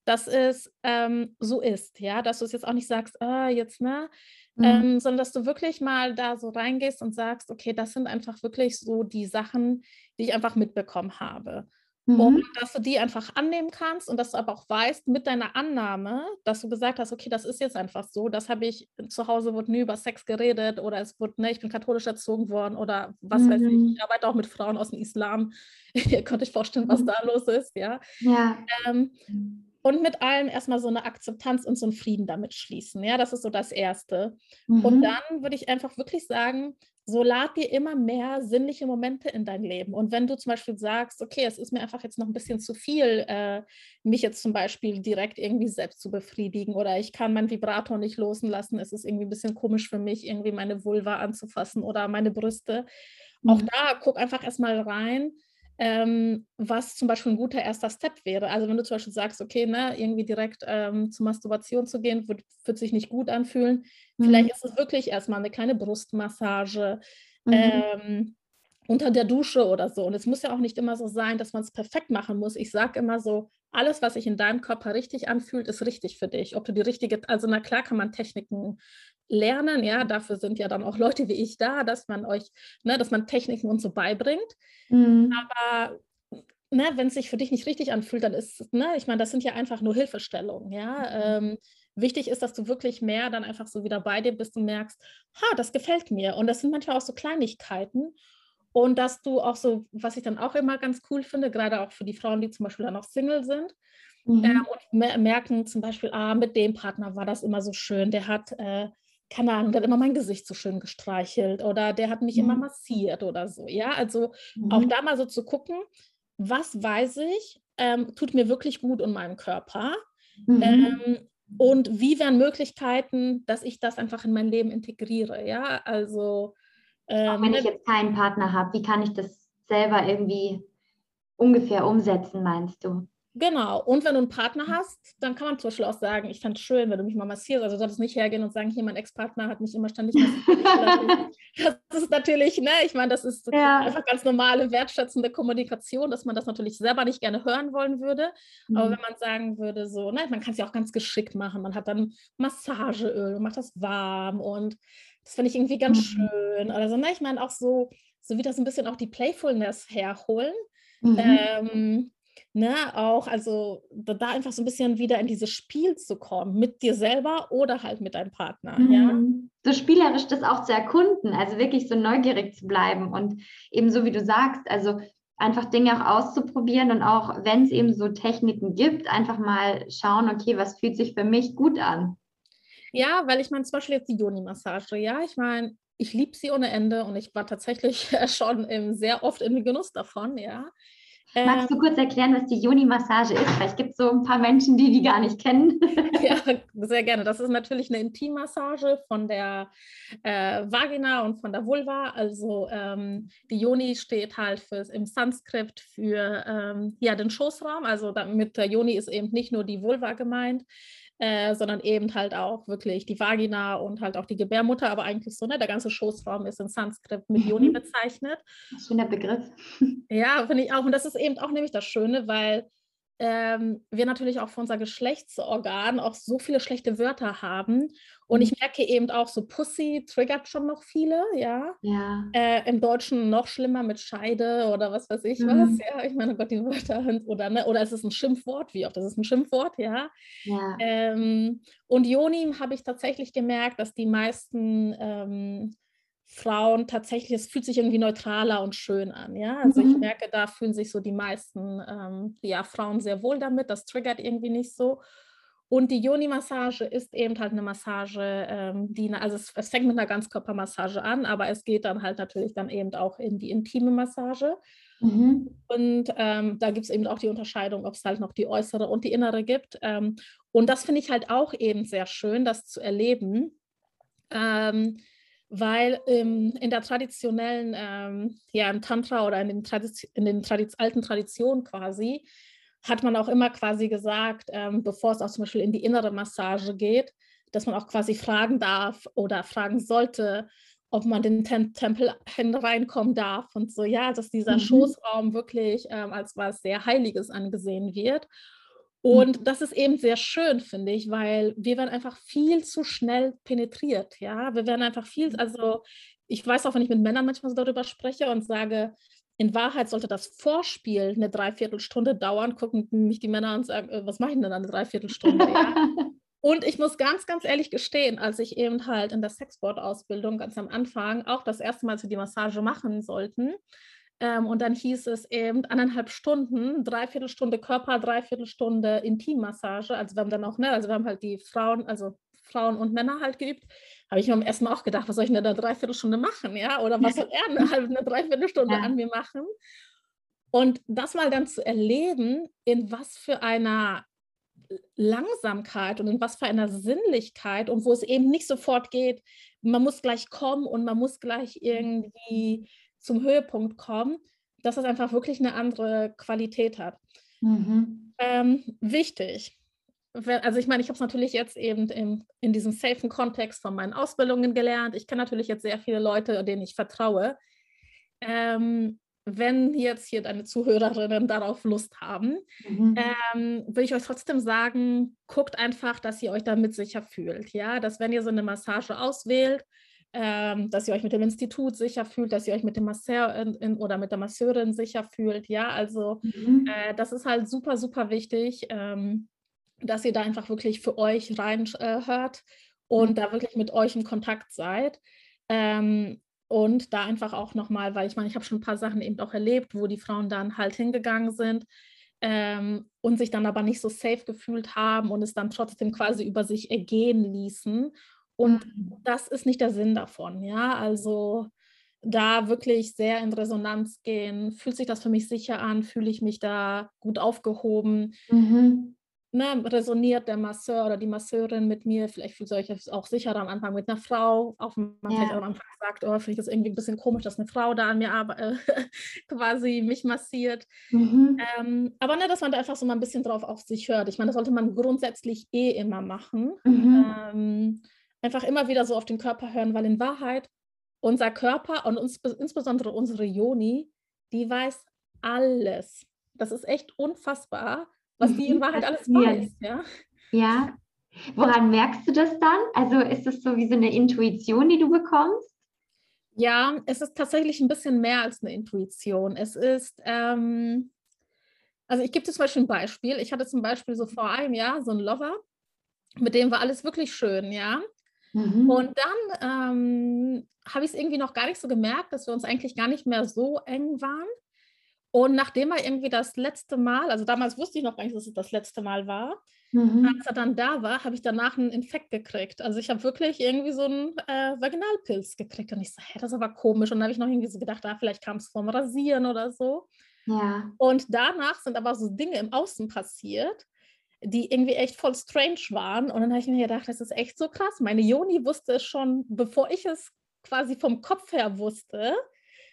dass es ähm, so ist, ja, dass du es jetzt auch nicht sagst, ah, jetzt, ne, mhm. ähm, sondern dass du wirklich mal da so reingehst und sagst, okay, das sind einfach wirklich so die Sachen, die ich einfach mitbekommen habe. Mhm. Und dass du die einfach annehmen kannst und dass du aber auch weißt, mit deiner Annahme, dass du gesagt hast, okay, das ist jetzt einfach so, das habe ich, zu Hause wurde nie über Sex geredet oder es wurde, ne, ich bin katholisch erzogen worden oder was mhm. weiß ich, mhm. ich arbeite auch mit Frauen aus dem Islam. Ihr könnt euch vorstellen, was mhm. da los ist, ja. ja. Ähm, und mit allem erstmal so eine Akzeptanz und so einen Frieden damit schließen. Ja, das ist so das Erste. Mhm. Und dann würde ich einfach wirklich sagen, so lad dir immer mehr sinnliche Momente in dein Leben. Und wenn du zum Beispiel sagst, okay, es ist mir einfach jetzt noch ein bisschen zu viel, äh, mich jetzt zum Beispiel direkt irgendwie selbst zu befriedigen oder ich kann meinen Vibrator nicht loslassen, es ist irgendwie ein bisschen komisch für mich, irgendwie meine Vulva anzufassen oder meine Brüste. Mhm. Auch da guck einfach erstmal rein. Ähm, was zum Beispiel ein guter erster Step wäre. Also wenn du zum Beispiel sagst, okay, ne, irgendwie direkt ähm, zur Masturbation zu gehen, wird, wird sich nicht gut anfühlen, Mhm. Vielleicht ist es wirklich erstmal eine kleine Brustmassage mhm. ähm, unter der Dusche oder so. Und es muss ja auch nicht immer so sein, dass man es perfekt machen muss. Ich sage immer so, alles, was sich in deinem Körper richtig anfühlt, ist richtig für dich. Ob du die richtige, also na klar kann man Techniken lernen, ja, dafür sind ja dann auch Leute wie ich da, dass man euch, ne, dass man Techniken und so beibringt. Mhm. Aber ne, wenn es sich für dich nicht richtig anfühlt, dann ist, ne, ich meine, das sind ja einfach nur Hilfestellungen, ja. Mhm. Ähm, Wichtig ist, dass du wirklich mehr dann einfach so wieder bei dir bist und merkst, ha, das gefällt mir. Und das sind manchmal auch so Kleinigkeiten. Und dass du auch so, was ich dann auch immer ganz cool finde, gerade auch für die Frauen, die zum Beispiel dann auch Single sind, mhm. äh, und merken zum Beispiel, ah, mit dem Partner war das immer so schön, der hat, äh, keine Ahnung, der hat immer mein Gesicht so schön gestreichelt oder der hat mich mhm. immer massiert oder so. Ja, also mhm. auch da mal so zu gucken, was weiß ich, ähm, tut mir wirklich gut in meinem Körper. Mhm. Ähm, und wie wären Möglichkeiten, dass ich das einfach in mein Leben integriere? Ja, also. Ähm, Auch wenn ich jetzt keinen Partner habe, wie kann ich das selber irgendwie ungefähr umsetzen, meinst du? Genau. Und wenn du einen Partner hast, dann kann man zum Beispiel auch sagen, ich fand es schön, wenn du mich mal massierst. Also solltest nicht hergehen und sagen, hier, mein Ex-Partner hat mich immer ständig massiert. das ist natürlich, ne, ich meine, das ist ja. einfach ganz normale, wertschätzende Kommunikation, dass man das natürlich selber nicht gerne hören wollen würde. Mhm. Aber wenn man sagen würde, so, ne, man kann es ja auch ganz geschickt machen. Man hat dann Massageöl und macht das warm und das finde ich irgendwie ganz mhm. schön. Also, ne, ich meine auch so, so wie das ein bisschen auch die Playfulness herholen. Mhm. Ähm, ne, auch, also da, einfach so ein bisschen wieder in dieses Spiel zu kommen, mit dir selber oder halt mit deinem Partner. Mhm. Ja? So spielerisch das auch zu erkunden, also wirklich so neugierig zu bleiben und eben so wie du sagst, also einfach Dinge auch auszuprobieren und auch wenn es eben so Techniken gibt, einfach mal schauen, okay, was fühlt sich für mich gut an. Ja, weil ich meine, zum Beispiel jetzt die Joni-Massage, ja, ich meine, ich liebe sie ohne Ende und ich war tatsächlich schon sehr oft im Genuss davon, ja. Magst du ähm. kurz erklären, was die Yoni-Massage ist? Vielleicht gibt es so ein paar Menschen, die die gar nicht kennen. ja, sehr gerne. Das ist natürlich eine Intimmassage von der äh, Vagina und von der Vulva. Also ähm, die Yoni steht halt fürs, im Sanskrit für ähm, ja, den Schoßraum. Also mit der Yoni ist eben nicht nur die Vulva gemeint, äh, sondern eben halt auch wirklich die Vagina und halt auch die Gebärmutter, aber eigentlich so, ne, der ganze Schoßraum ist in Sanskrit mit Yoni mhm. bezeichnet. Schöner Begriff. Ja, finde ich auch. Und das ist eben auch nämlich das Schöne, weil ähm, wir natürlich auch für unser Geschlechtsorgan auch so viele schlechte Wörter haben. Und mhm. ich merke eben auch, so Pussy triggert schon noch viele, ja. ja. Äh, Im Deutschen noch schlimmer mit Scheide oder was weiß ich mhm. was, ja. Ich meine, oh Gott, die Wörter, oder, ne? oder ist es ein Schimpfwort? Wie oft ist es ein Schimpfwort, ja. ja. Ähm, und Joni habe ich tatsächlich gemerkt, dass die meisten ähm, Frauen tatsächlich, es fühlt sich irgendwie neutraler und schön an. Ja, also mhm. ich merke, da fühlen sich so die meisten ähm, ja, Frauen sehr wohl damit. Das triggert irgendwie nicht so. Und die Yoni-Massage ist eben halt eine Massage, ähm, die, also es, es, fängt mit einer Ganzkörpermassage an, aber es geht dann halt natürlich dann eben auch in die intime Massage. Mhm. Und ähm, da gibt es eben auch die Unterscheidung, ob es halt noch die äußere und die innere gibt. Ähm, und das finde ich halt auch eben sehr schön, das zu erleben. Weil ähm, in der traditionellen, ähm, ja, im Tantra oder in den, Tradiz in den Tradiz alten Traditionen quasi, hat man auch immer quasi gesagt, ähm, bevor es auch zum Beispiel in die innere Massage geht, dass man auch quasi fragen darf oder fragen sollte, ob man den Tem Tempel reinkommen darf und so, ja, dass dieser mhm. Schoßraum wirklich ähm, als was sehr Heiliges angesehen wird. Und mhm. das ist eben sehr schön, finde ich, weil wir werden einfach viel zu schnell penetriert. Ja, wir werden einfach viel, mhm. also ich weiß auch, wenn ich mit Männern manchmal so darüber spreche und sage, in Wahrheit sollte das Vorspiel eine Dreiviertelstunde dauern, gucken mich die Männer und sagen, äh, was mache ich denn eine Dreiviertelstunde? Ja? Und ich muss ganz, ganz ehrlich gestehen, als ich eben halt in der Sexboard-Ausbildung ganz am Anfang auch das erste Mal, als wir die Massage machen sollten, ähm, und dann hieß es eben anderthalb Stunden, Dreiviertelstunde Körper, Dreiviertelstunde Intimmassage. Also wir haben dann auch, ne, also wir haben halt die Frauen, also Frauen und Männer halt geübt. Habe ich mir am ersten Mal auch gedacht, was soll ich denn da eine Dreiviertelstunde machen, ja? Oder was soll er eine halbe, eine Dreiviertelstunde ja. an mir machen? Und das mal dann zu erleben, in was für einer Langsamkeit und in was für einer Sinnlichkeit und wo es eben nicht sofort geht, man muss gleich kommen und man muss gleich irgendwie zum Höhepunkt kommen, dass es einfach wirklich eine andere Qualität hat. Mhm. Ähm, wichtig. Also ich meine, ich habe es natürlich jetzt eben in, in diesem safen Kontext von meinen Ausbildungen gelernt. Ich kenne natürlich jetzt sehr viele Leute, denen ich vertraue. Ähm, wenn jetzt hier deine Zuhörerinnen darauf Lust haben, mhm. ähm, würde ich euch trotzdem sagen, guckt einfach, dass ihr euch damit sicher fühlt. Ja, dass wenn ihr so eine Massage auswählt, ähm, dass ihr euch mit dem Institut sicher fühlt, dass ihr euch mit dem Masseur in, in, oder mit der Masseurin sicher fühlt. Ja, also mhm. äh, das ist halt super, super wichtig, ähm, dass ihr da einfach wirklich für euch reinhört äh, und mhm. da wirklich mit euch in Kontakt seid. Ähm, und da einfach auch nochmal, weil ich meine, ich habe schon ein paar Sachen eben auch erlebt, wo die Frauen dann halt hingegangen sind ähm, und sich dann aber nicht so safe gefühlt haben und es dann trotzdem quasi über sich ergehen ließen. Und mhm. das ist nicht der Sinn davon, ja. Also da wirklich sehr in Resonanz gehen. Fühlt sich das für mich sicher an? Fühle ich mich da gut aufgehoben? Mhm. Ne, resoniert der Masseur oder die Masseurin mit mir? Vielleicht fühlt ihr euch auch sicher am Anfang mit einer Frau, auch wenn man ja. vielleicht am Anfang sagt, oh, finde ich das irgendwie ein bisschen komisch, dass eine Frau da an mir äh, quasi mich massiert. Mhm. Ähm, aber ne, dass man da einfach so mal ein bisschen drauf auf sich hört. Ich meine, das sollte man grundsätzlich eh immer machen. Mhm. Ähm, einfach immer wieder so auf den Körper hören, weil in Wahrheit unser Körper und uns, insbesondere unsere Joni, die weiß alles. Das ist echt unfassbar, was die in mhm, Wahrheit alles weiß. Ja? ja. Woran merkst du das dann? Also ist das so wie so eine Intuition, die du bekommst? Ja, es ist tatsächlich ein bisschen mehr als eine Intuition. Es ist, ähm, also ich gebe dir zum Beispiel ein Beispiel. Ich hatte zum Beispiel so vor einem Jahr so einen Lover, mit dem war alles wirklich schön, ja. Mhm. Und dann ähm, habe ich es irgendwie noch gar nicht so gemerkt, dass wir uns eigentlich gar nicht mehr so eng waren. Und nachdem er irgendwie das letzte Mal, also damals wusste ich noch gar nicht, dass es das letzte Mal war, mhm. als er dann da war, habe ich danach einen Infekt gekriegt. Also ich habe wirklich irgendwie so einen äh, Vaginalpilz gekriegt. Und ich so, hä, das ist aber komisch. Und dann habe ich noch irgendwie so gedacht, ah, vielleicht kam es vom Rasieren oder so. Ja. Und danach sind aber so Dinge im Außen passiert, die irgendwie echt voll strange waren. Und dann habe ich mir gedacht, das ist echt so krass. Meine Joni wusste es schon, bevor ich es quasi vom Kopf her wusste,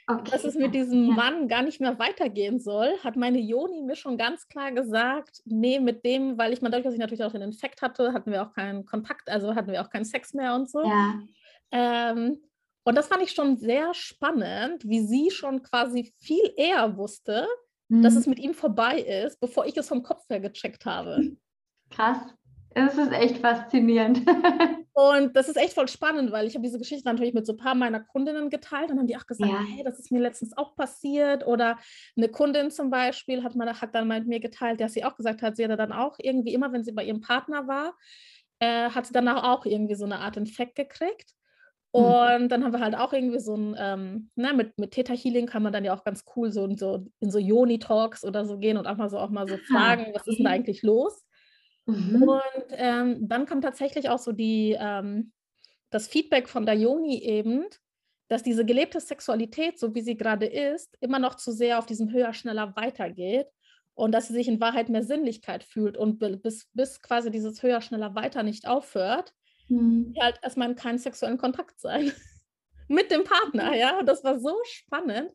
okay. dass es mit diesem ja. Mann gar nicht mehr weitergehen soll, hat meine Joni mir schon ganz klar gesagt, nee, mit dem, weil ich mal dadurch, dass ich natürlich auch den Infekt hatte, hatten wir auch keinen Kontakt, also hatten wir auch keinen Sex mehr und so. Ja. Ähm, und das fand ich schon sehr spannend, wie sie schon quasi viel eher wusste, mhm. dass es mit ihm vorbei ist, bevor ich es vom Kopf her gecheckt habe. Krass. Es ist echt faszinierend. und das ist echt voll spannend, weil ich habe diese Geschichte natürlich mit so ein paar meiner Kundinnen geteilt und haben die auch gesagt, ja. hey, das ist mir letztens auch passiert. Oder eine Kundin zum Beispiel hat, mal, hat dann mit mir geteilt, dass sie auch gesagt hat, sie hatte dann auch irgendwie immer, wenn sie bei ihrem Partner war, äh, hat sie danach auch irgendwie so eine Art Infekt gekriegt. Mhm. Und dann haben wir halt auch irgendwie so ein, ähm, na, ne, mit, mit Theta Healing kann man dann ja auch ganz cool so in so, in so Yoni-Talks oder so gehen und auch mal so auch mal so fragen, was ist denn da eigentlich los? Mhm. Und ähm, dann kam tatsächlich auch so die, ähm, das Feedback von der Joni eben, dass diese gelebte Sexualität, so wie sie gerade ist, immer noch zu sehr auf diesem höher, schneller weitergeht und dass sie sich in Wahrheit mehr Sinnlichkeit fühlt und bis, bis quasi dieses höher, schneller weiter nicht aufhört, mhm. halt erstmal in keinen sexuellen Kontakt sein mit dem Partner, ja. Und das war so spannend.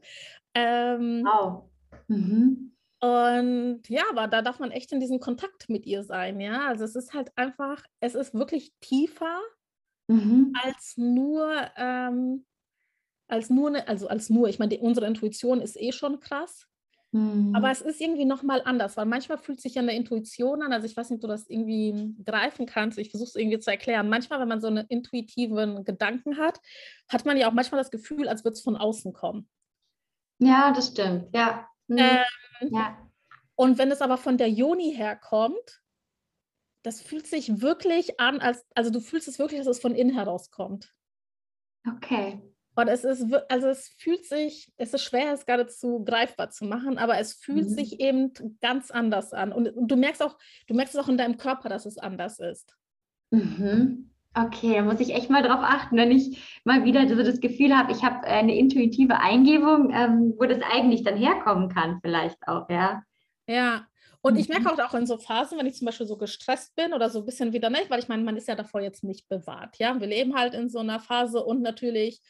Ähm, wow. Mhm. Und ja, aber da darf man echt in diesem Kontakt mit ihr sein, ja. Also es ist halt einfach, es ist wirklich tiefer mhm. als nur, ähm, als nur, eine, also als nur, ich meine, unsere Intuition ist eh schon krass. Mhm. Aber es ist irgendwie nochmal anders, weil manchmal fühlt sich ja eine Intuition an, also ich weiß nicht, ob du das irgendwie greifen kannst, ich versuche es irgendwie zu erklären. Manchmal, wenn man so einen intuitiven Gedanken hat, hat man ja auch manchmal das Gefühl, als würde es von außen kommen. Ja, das stimmt, ja. Mhm. Ähm, ja. Und wenn es aber von der Joni herkommt, das fühlt sich wirklich an, als, also du fühlst es wirklich, dass es von innen herauskommt. Okay. Und es ist, also es fühlt sich, es ist schwer, es geradezu greifbar zu machen, aber es fühlt mhm. sich eben ganz anders an. Und, und, du merkst auch, du merkst es auch in deinem Körper, dass es anders ist. Mhm. Okay, da muss ich echt mal drauf achten, wenn ich mal wieder so das Gefühl habe, ich habe eine intuitive Eingebung, ähm, wo das eigentlich dann herkommen kann, vielleicht auch, ja. Ja, und ich merke mhm. auch, auch in so Phasen, wenn ich zum Beispiel so gestresst bin oder so ein bisschen wieder nicht, weil ich meine, man ist ja davor jetzt nicht bewahrt, ja. Wir leben halt in so einer Phase und natürlich,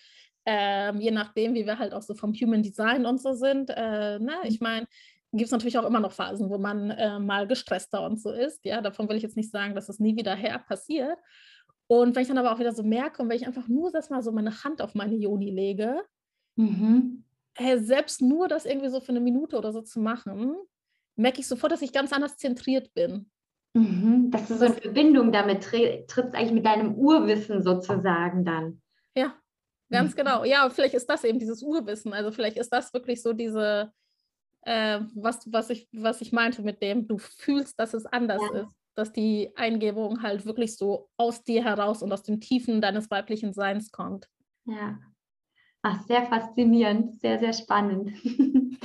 ähm, je nachdem, wie wir halt auch so vom Human Design und so sind, äh, ne, ich mhm. meine, gibt es natürlich auch immer noch Phasen, wo man äh, mal gestresster und so ist. Ja, davon will ich jetzt nicht sagen, dass es nie wieder her passiert. Und wenn ich dann aber auch wieder so merke und wenn ich einfach nur das mal so meine Hand auf meine Joni lege, mhm. hey, selbst nur das irgendwie so für eine Minute oder so zu machen, merke ich sofort, dass ich ganz anders zentriert bin. Mhm. Dass du so in Verbindung damit trittst, eigentlich mit deinem Urwissen sozusagen dann. Ja, ganz mhm. genau. Ja, vielleicht ist das eben dieses Urwissen. Also vielleicht ist das wirklich so diese, äh, was, was, ich, was ich meinte mit dem, du fühlst, dass es anders ja. ist dass die Eingebung halt wirklich so aus dir heraus und aus dem Tiefen deines weiblichen Seins kommt. Ja. Ach, sehr faszinierend, sehr, sehr spannend.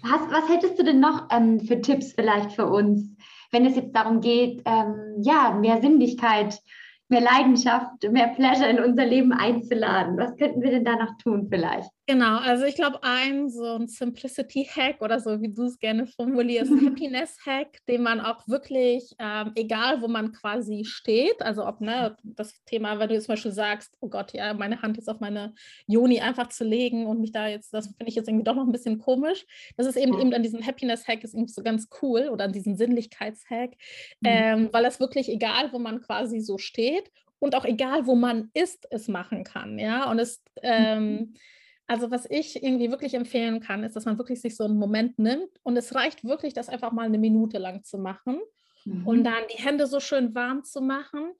Was, was hättest du denn noch ähm, für Tipps vielleicht für uns, wenn es jetzt darum geht, ähm, ja, mehr Sinnlichkeit mehr Leidenschaft, mehr Pleasure in unser Leben einzuladen. Was könnten wir denn da noch tun vielleicht? Genau, also ich glaube, ein so ein Simplicity-Hack oder so, wie du es gerne formulierst, Happiness-Hack, den man auch wirklich, ähm, egal wo man quasi steht, also ob ne, das Thema, wenn du jetzt zum Beispiel sagst, oh Gott, ja, meine Hand jetzt auf meine Joni einfach zu legen und mich da jetzt, das finde ich jetzt irgendwie doch noch ein bisschen komisch. Das ist eben, eben an diesem Happiness-Hack ist irgendwie so ganz cool oder an diesem Sinnlichkeits-Hack, mhm. ähm, weil es wirklich, egal wo man quasi so steht und auch egal wo man ist, es machen kann, ja, und es, ähm, mhm also was ich irgendwie wirklich empfehlen kann, ist, dass man wirklich sich so einen Moment nimmt und es reicht wirklich, das einfach mal eine Minute lang zu machen mhm. und dann die Hände so schön warm zu machen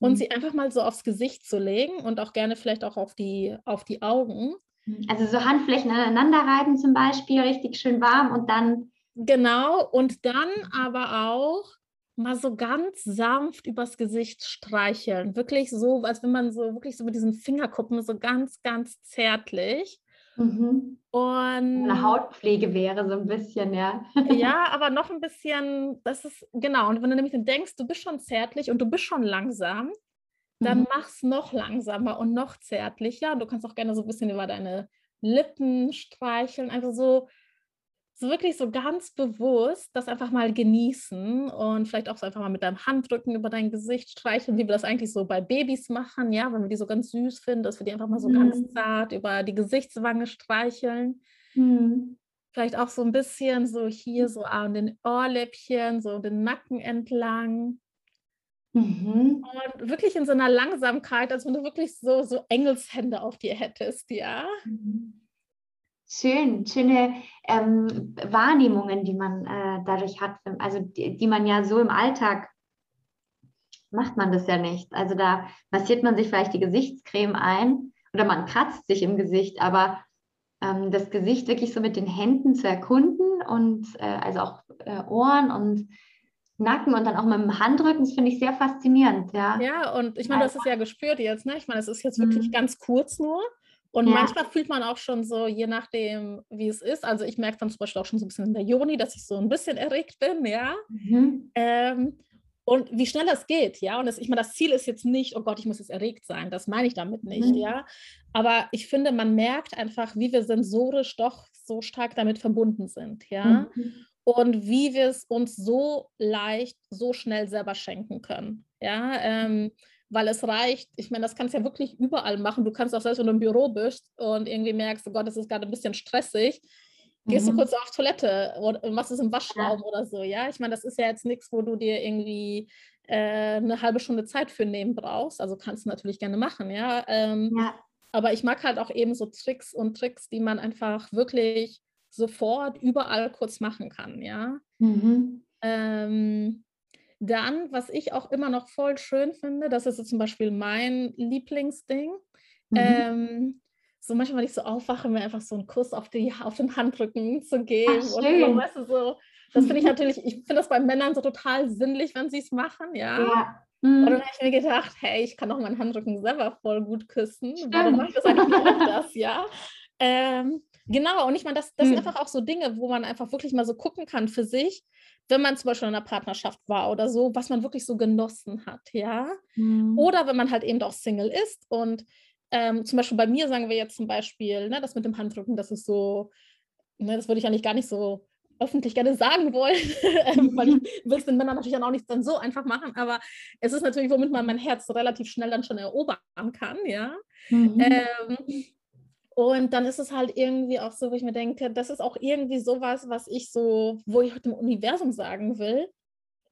und mhm. sie einfach mal so aufs Gesicht zu legen und auch gerne vielleicht auch auf die, auf die Augen. Mhm. Also so Handflächen aneinander reiben zum Beispiel, richtig schön warm und dann. Genau, und dann aber auch mal so ganz sanft übers Gesicht streicheln. Wirklich so, als wenn man so wirklich so mit diesen Fingerkuppen so ganz, ganz zärtlich. Mhm. Und eine Hautpflege wäre so ein bisschen, ja. ja, aber noch ein bisschen, das ist genau. Und wenn du nämlich denkst, du bist schon zärtlich und du bist schon langsam, dann mhm. mach's noch langsamer und noch zärtlicher. Du kannst auch gerne so ein bisschen über deine Lippen streicheln, einfach so so wirklich so ganz bewusst das einfach mal genießen und vielleicht auch so einfach mal mit deinem Handrücken über dein Gesicht streicheln, wie wir das eigentlich so bei Babys machen, ja, wenn wir die so ganz süß finden, dass wir die einfach mal so mhm. ganz zart über die Gesichtswange streicheln. Mhm. Vielleicht auch so ein bisschen so hier so an den Ohrläppchen, so den Nacken entlang. Mhm. Und wirklich in so einer Langsamkeit, als wenn du wirklich so, so Engelshände auf dir hättest, ja. Mhm. Schön, schöne ähm, Wahrnehmungen, die man äh, dadurch hat, also die, die, man ja so im Alltag macht man das ja nicht. Also da massiert man sich vielleicht die Gesichtscreme ein oder man kratzt sich im Gesicht, aber ähm, das Gesicht wirklich so mit den Händen zu erkunden und äh, also auch äh, Ohren und Nacken und dann auch mit dem Handrücken, das finde ich sehr faszinierend, ja. Ja, und ich meine, du hast es ja gespürt jetzt, ne? Ich meine, es ist jetzt wirklich mhm. ganz kurz nur. Und ja. manchmal fühlt man auch schon so, je nachdem, wie es ist. Also ich merke dann zum Beispiel auch schon so ein bisschen in der Joni, dass ich so ein bisschen erregt bin, ja. Mhm. Ähm, und wie schnell das geht, ja. Und das, ich meine, das Ziel ist jetzt nicht, oh Gott, ich muss jetzt erregt sein. Das meine ich damit nicht, mhm. ja. Aber ich finde, man merkt einfach, wie wir sensorisch doch so stark damit verbunden sind, ja. Mhm. Und wie wir es uns so leicht, so schnell selber schenken können, ja. Ähm, weil es reicht, ich meine, das kannst du ja wirklich überall machen. Du kannst auch selbst, wenn du im Büro bist und irgendwie merkst, oh Gott, das ist gerade ein bisschen stressig, gehst mhm. du kurz auf Toilette oder machst es im Waschraum ja. oder so, ja. Ich meine, das ist ja jetzt nichts, wo du dir irgendwie äh, eine halbe Stunde Zeit für nehmen brauchst. Also kannst du natürlich gerne machen, ja. Ähm, ja. Aber ich mag halt auch eben so Tricks und Tricks, die man einfach wirklich sofort überall kurz machen kann, ja. Mhm. Ähm, dann, was ich auch immer noch voll schön finde, das ist so zum Beispiel mein Lieblingsding. Mhm. Ähm, so manchmal, wenn ich so aufwache, mir einfach so einen Kuss auf, die, auf den Handrücken zu geben. Ach, und so, weißt du, so, das finde ich natürlich, ich finde das bei Männern so total sinnlich, wenn sie es machen, ja. ja. Mhm. Und dann habe ich mir gedacht, hey, ich kann auch meinen Handrücken selber voll gut küssen. Stimmt. Warum mache ich das eigentlich nicht das, ja? Ähm, genau, und ich meine, das, das mhm. sind einfach auch so Dinge, wo man einfach wirklich mal so gucken kann für sich, wenn man zum Beispiel in einer Partnerschaft war oder so, was man wirklich so genossen hat, ja. Mhm. Oder wenn man halt eben auch Single ist und ähm, zum Beispiel bei mir sagen wir jetzt zum Beispiel, ne, das mit dem Handrücken, das ist so, ne, das würde ich eigentlich gar nicht so öffentlich gerne sagen wollen, ähm, weil ich will es den Männern natürlich auch nicht dann so einfach machen, aber es ist natürlich, womit man mein Herz relativ schnell dann schon erobern kann, ja. Mhm. Ähm, und dann ist es halt irgendwie auch so, wo ich mir denke, das ist auch irgendwie sowas, was ich so, wo ich dem Universum sagen will,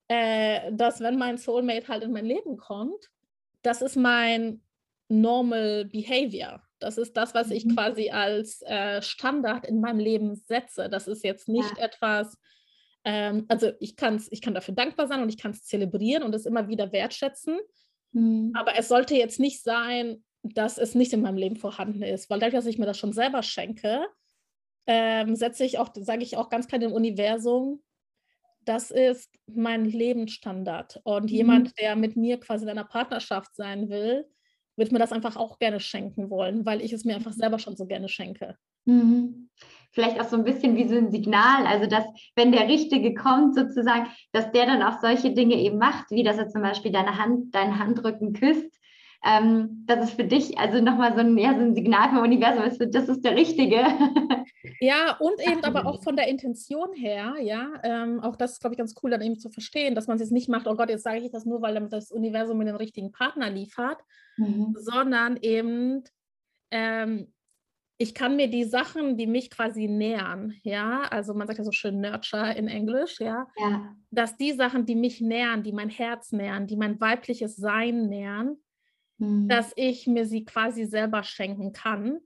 äh, dass wenn mein Soulmate halt in mein Leben kommt, das ist mein normal behavior. Das ist das, was ich mhm. quasi als äh, Standard in meinem Leben setze. Das ist jetzt nicht ja. etwas, ähm, also ich, kann's, ich kann dafür dankbar sein und ich kann es zelebrieren und es immer wieder wertschätzen. Mhm. Aber es sollte jetzt nicht sein, dass es nicht in meinem Leben vorhanden ist, weil dadurch, dass ich mir das schon selber schenke, ähm, setze ich auch, sage ich auch ganz klar dem Universum, das ist mein Lebensstandard. Und mhm. jemand, der mit mir quasi in einer Partnerschaft sein will, wird mir das einfach auch gerne schenken wollen, weil ich es mir einfach selber schon so gerne schenke. Mhm. Vielleicht auch so ein bisschen wie so ein Signal, also dass, wenn der Richtige kommt, sozusagen, dass der dann auch solche Dinge eben macht, wie dass er zum Beispiel deine Hand, deinen Handrücken küsst. Ähm, das ist für dich also nochmal so ein, ja, so ein Signal vom Universum, das ist der Richtige. Ja, und eben aber auch von der Intention her, ja, ähm, auch das ist, glaube ich, ganz cool, dann eben zu verstehen, dass man es jetzt nicht macht, oh Gott, jetzt sage ich das nur, weil das Universum mir den richtigen Partner liefert, mhm. sondern eben, ähm, ich kann mir die Sachen, die mich quasi nähern, ja, also man sagt ja so schön Nurture in Englisch, ja, ja, dass die Sachen, die mich nähern, die mein Herz nähern, die mein weibliches Sein nähern, mhm. dass ich mir sie quasi selber schenken kann.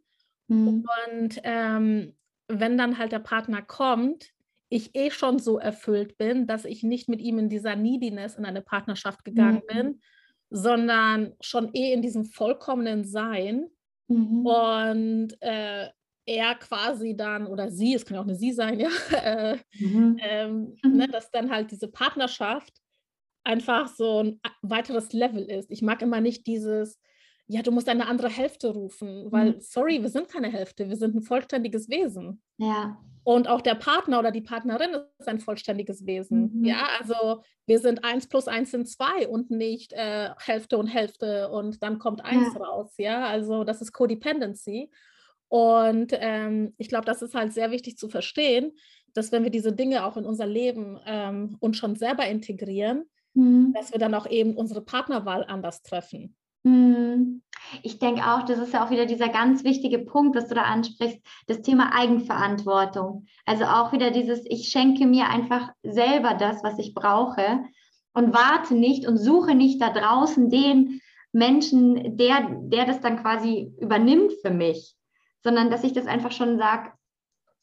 Mhm. Und ähm, wenn dann halt der Partner kommt, ich eh schon so erfüllt bin, dass ich nicht mit ihm in dieser Neediness in eine Partnerschaft gegangen mhm. bin, sondern schon eh in diesem vollkommenen Sein. Mhm. Und äh, er quasi dann, oder sie, es kann ja auch eine sie sein, ja, äh, mhm. ähm, ne, mhm. dass dann halt diese Partnerschaft einfach so ein weiteres Level ist. Ich mag immer nicht dieses, ja, du musst eine andere Hälfte rufen, weil, mhm. sorry, wir sind keine Hälfte, wir sind ein vollständiges Wesen. Ja. Und auch der Partner oder die Partnerin ist ein vollständiges Wesen. Mhm. Ja, also wir sind eins plus eins sind zwei und nicht äh, Hälfte und Hälfte und dann kommt eins ja. raus. Ja, also das ist Codependency. Und ähm, ich glaube, das ist halt sehr wichtig zu verstehen, dass wenn wir diese Dinge auch in unser Leben ähm, uns schon selber integrieren, mhm. dass wir dann auch eben unsere Partnerwahl anders treffen. Mhm. Ich denke auch, das ist ja auch wieder dieser ganz wichtige Punkt, was du da ansprichst, das Thema Eigenverantwortung. Also auch wieder dieses, ich schenke mir einfach selber das, was ich brauche und warte nicht und suche nicht da draußen den Menschen, der, der das dann quasi übernimmt für mich, sondern dass ich das einfach schon sage,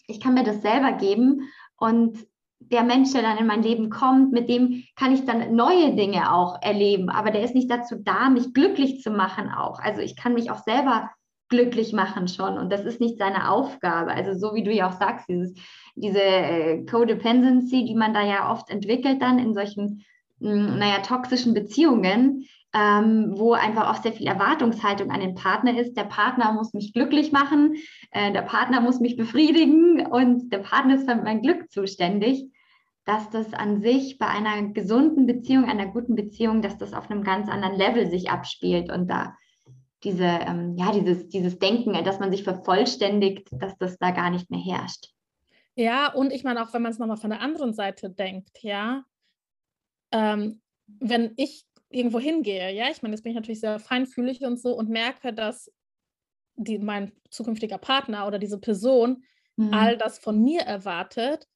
ich kann mir das selber geben und der Mensch, der dann in mein Leben kommt, mit dem kann ich dann neue Dinge auch erleben. Aber der ist nicht dazu da, mich glücklich zu machen auch. Also ich kann mich auch selber glücklich machen schon. Und das ist nicht seine Aufgabe. Also so wie du ja auch sagst, dieses, diese äh, Codependency, die man da ja oft entwickelt dann in solchen, hm, naja, toxischen Beziehungen, ähm, wo einfach auch sehr viel Erwartungshaltung an den Partner ist. Der Partner muss mich glücklich machen, äh, der Partner muss mich befriedigen und der Partner ist für mein Glück zuständig. Dass das an sich bei einer gesunden Beziehung, einer guten Beziehung, dass das auf einem ganz anderen Level sich abspielt und da diese, ähm, ja, dieses, dieses Denken, dass man sich vervollständigt, dass das da gar nicht mehr herrscht. Ja, und ich meine auch, wenn man es nochmal von der anderen Seite denkt, ja, ähm, wenn ich irgendwo hingehe, ja, ich meine, jetzt bin ich natürlich sehr feinfühlig und so und merke, dass die, mein zukünftiger Partner oder diese Person mhm. all das von mir erwartet,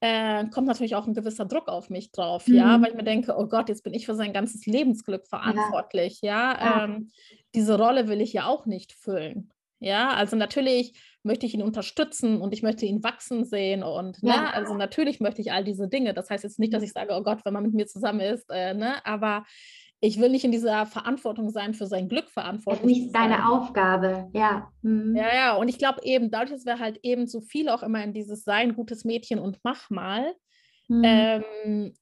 äh, kommt natürlich auch ein gewisser Druck auf mich drauf, mhm. ja, weil ich mir denke, oh Gott, jetzt bin ich für sein ganzes Lebensglück verantwortlich, ja, ja? ja. Ähm, diese Rolle will ich ja auch nicht füllen, ja, also natürlich möchte ich ihn unterstützen und ich möchte ihn wachsen sehen und, ne, ja. ne, also natürlich möchte ich all diese Dinge, das heißt jetzt nicht, dass ich sage, oh Gott, wenn man mit mir zusammen ist, äh, ne, aber ich will nicht in dieser Verantwortung sein, für sein Glück verantwortlich. Das ist nicht deine Aufgabe, ja. Mhm. Ja, ja, und ich glaube eben, dadurch, dass wir halt eben so viel auch immer in dieses Sein, gutes Mädchen und mach mal, mhm. ähm,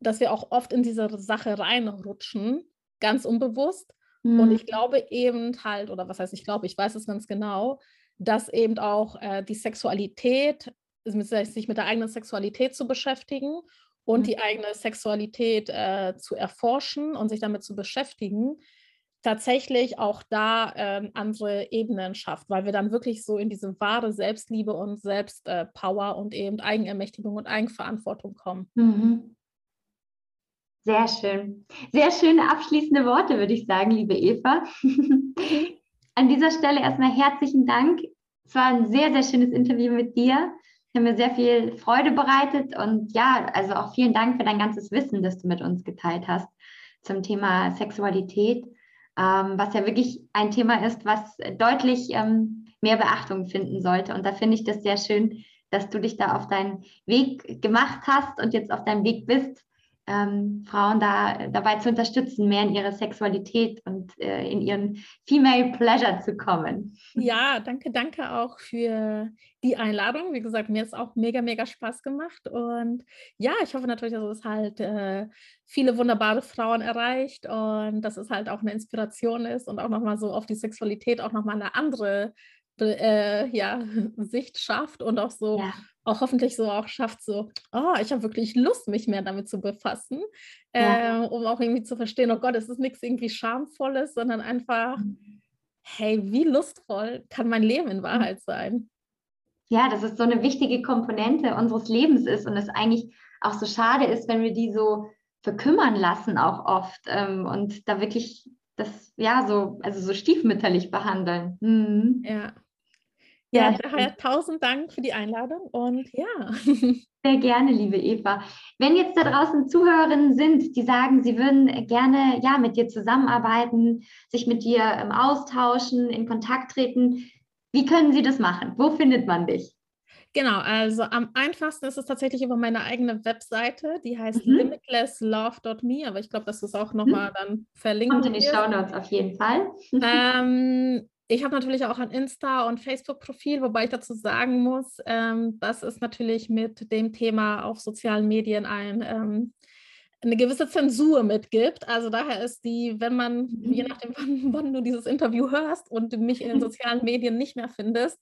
dass wir auch oft in diese Sache reinrutschen, ganz unbewusst. Mhm. Und ich glaube eben halt, oder was heißt ich glaube, ich weiß es ganz genau, dass eben auch äh, die Sexualität, sich mit der eigenen Sexualität zu beschäftigen und mhm. die eigene Sexualität äh, zu erforschen und sich damit zu beschäftigen, tatsächlich auch da äh, andere Ebenen schafft, weil wir dann wirklich so in diese wahre Selbstliebe und Selbstpower äh, und eben Eigenermächtigung und Eigenverantwortung kommen. Mhm. Sehr schön. Sehr schöne abschließende Worte, würde ich sagen, liebe Eva. An dieser Stelle erstmal herzlichen Dank. Es war ein sehr, sehr schönes Interview mit dir. Haben mir sehr viel Freude bereitet. Und ja, also auch vielen Dank für dein ganzes Wissen, das du mit uns geteilt hast zum Thema Sexualität, ähm, was ja wirklich ein Thema ist, was deutlich ähm, mehr Beachtung finden sollte. Und da finde ich das sehr schön, dass du dich da auf deinen Weg gemacht hast und jetzt auf deinem Weg bist, ähm, Frauen da dabei zu unterstützen, mehr in ihre Sexualität und äh, in ihren Female Pleasure zu kommen. Ja, danke, danke auch für die Einladung. Wie gesagt, mir ist auch mega, mega Spaß gemacht. Und ja, ich hoffe natürlich, dass es halt äh, viele wunderbare Frauen erreicht und dass es halt auch eine Inspiration ist und auch nochmal so auf die Sexualität auch nochmal eine andere äh, ja, Sicht schafft und auch so, ja. Auch hoffentlich so auch schafft, so, oh, ich habe wirklich Lust, mich mehr damit zu befassen, ja. äh, um auch irgendwie zu verstehen, oh Gott, es ist nichts irgendwie Schamvolles, sondern einfach, mhm. hey, wie lustvoll kann mein Leben in mhm. Wahrheit sein? Ja, dass es so eine wichtige Komponente unseres Lebens ist und es eigentlich auch so schade ist, wenn wir die so verkümmern lassen, auch oft ähm, und da wirklich das ja so, also so stiefmütterlich behandeln. Mhm. Ja. Ja, daher tausend Dank für die Einladung und ja. Sehr gerne, liebe Eva. Wenn jetzt da draußen Zuhörerinnen sind, die sagen, sie würden gerne ja mit dir zusammenarbeiten, sich mit dir ähm, austauschen, in Kontakt treten, wie können sie das machen? Wo findet man dich? Genau, also am einfachsten ist es tatsächlich über meine eigene Webseite, die heißt mhm. limitlesslove.me, aber ich glaube, das ist auch nochmal mhm. dann verlinkt. Kommt in die Show Notes auf jeden Fall. Ähm, ich habe natürlich auch ein Insta- und Facebook-Profil, wobei ich dazu sagen muss, ähm, dass es natürlich mit dem Thema auf sozialen Medien ein ähm, eine gewisse Zensur mitgibt. Also daher ist die, wenn man, je mhm. nachdem, wann, wann du dieses Interview hörst und mich in den sozialen Medien nicht mehr findest,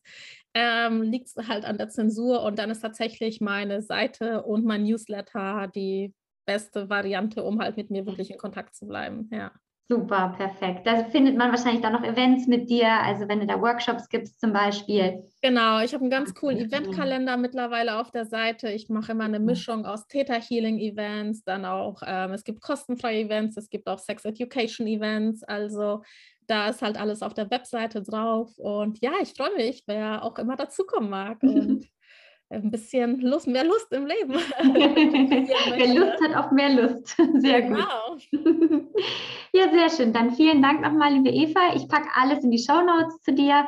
ähm, liegt es halt an der Zensur und dann ist tatsächlich meine Seite und mein Newsletter die beste Variante, um halt mit mir wirklich in Kontakt zu bleiben. Ja. Super, perfekt. Da findet man wahrscheinlich dann noch Events mit dir, also wenn du da Workshops gibst zum Beispiel. Genau, ich habe einen ganz coolen Eventkalender mittlerweile auf der Seite. Ich mache immer eine Mischung aus Theta Healing Events, dann auch, ähm, es gibt kostenfreie Events, es gibt auch Sex Education Events. Also da ist halt alles auf der Webseite drauf. Und ja, ich freue mich, wer auch immer dazukommen mag. Und ein bisschen Lust, mehr Lust im Leben. Wer Lust hat auf mehr Lust. Sehr genau. gut. Ja, sehr schön. Dann vielen Dank nochmal, liebe Eva. Ich packe alles in die Show Notes zu dir.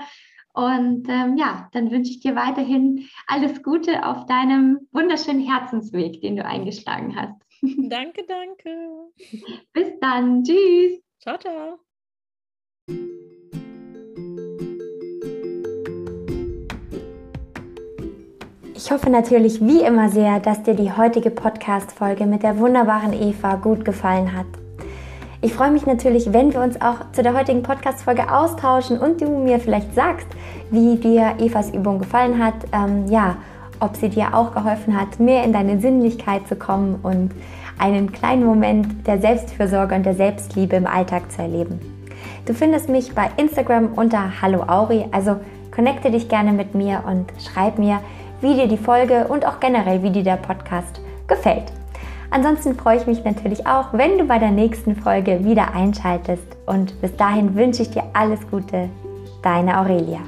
Und ähm, ja, dann wünsche ich dir weiterhin alles Gute auf deinem wunderschönen Herzensweg, den du eingeschlagen hast. danke, danke. Bis dann. Tschüss. Ciao, ciao. Ich hoffe natürlich wie immer sehr, dass dir die heutige Podcast-Folge mit der wunderbaren Eva gut gefallen hat. Ich freue mich natürlich, wenn wir uns auch zu der heutigen Podcast-Folge austauschen und du mir vielleicht sagst, wie dir Evas Übung gefallen hat. Ähm, ja, ob sie dir auch geholfen hat, mehr in deine Sinnlichkeit zu kommen und einen kleinen Moment der Selbstfürsorge und der Selbstliebe im Alltag zu erleben. Du findest mich bei Instagram unter Hallo Auri, also connecte dich gerne mit mir und schreib mir, wie dir die Folge und auch generell, wie dir der Podcast gefällt. Ansonsten freue ich mich natürlich auch, wenn du bei der nächsten Folge wieder einschaltest. Und bis dahin wünsche ich dir alles Gute. Deine Aurelia.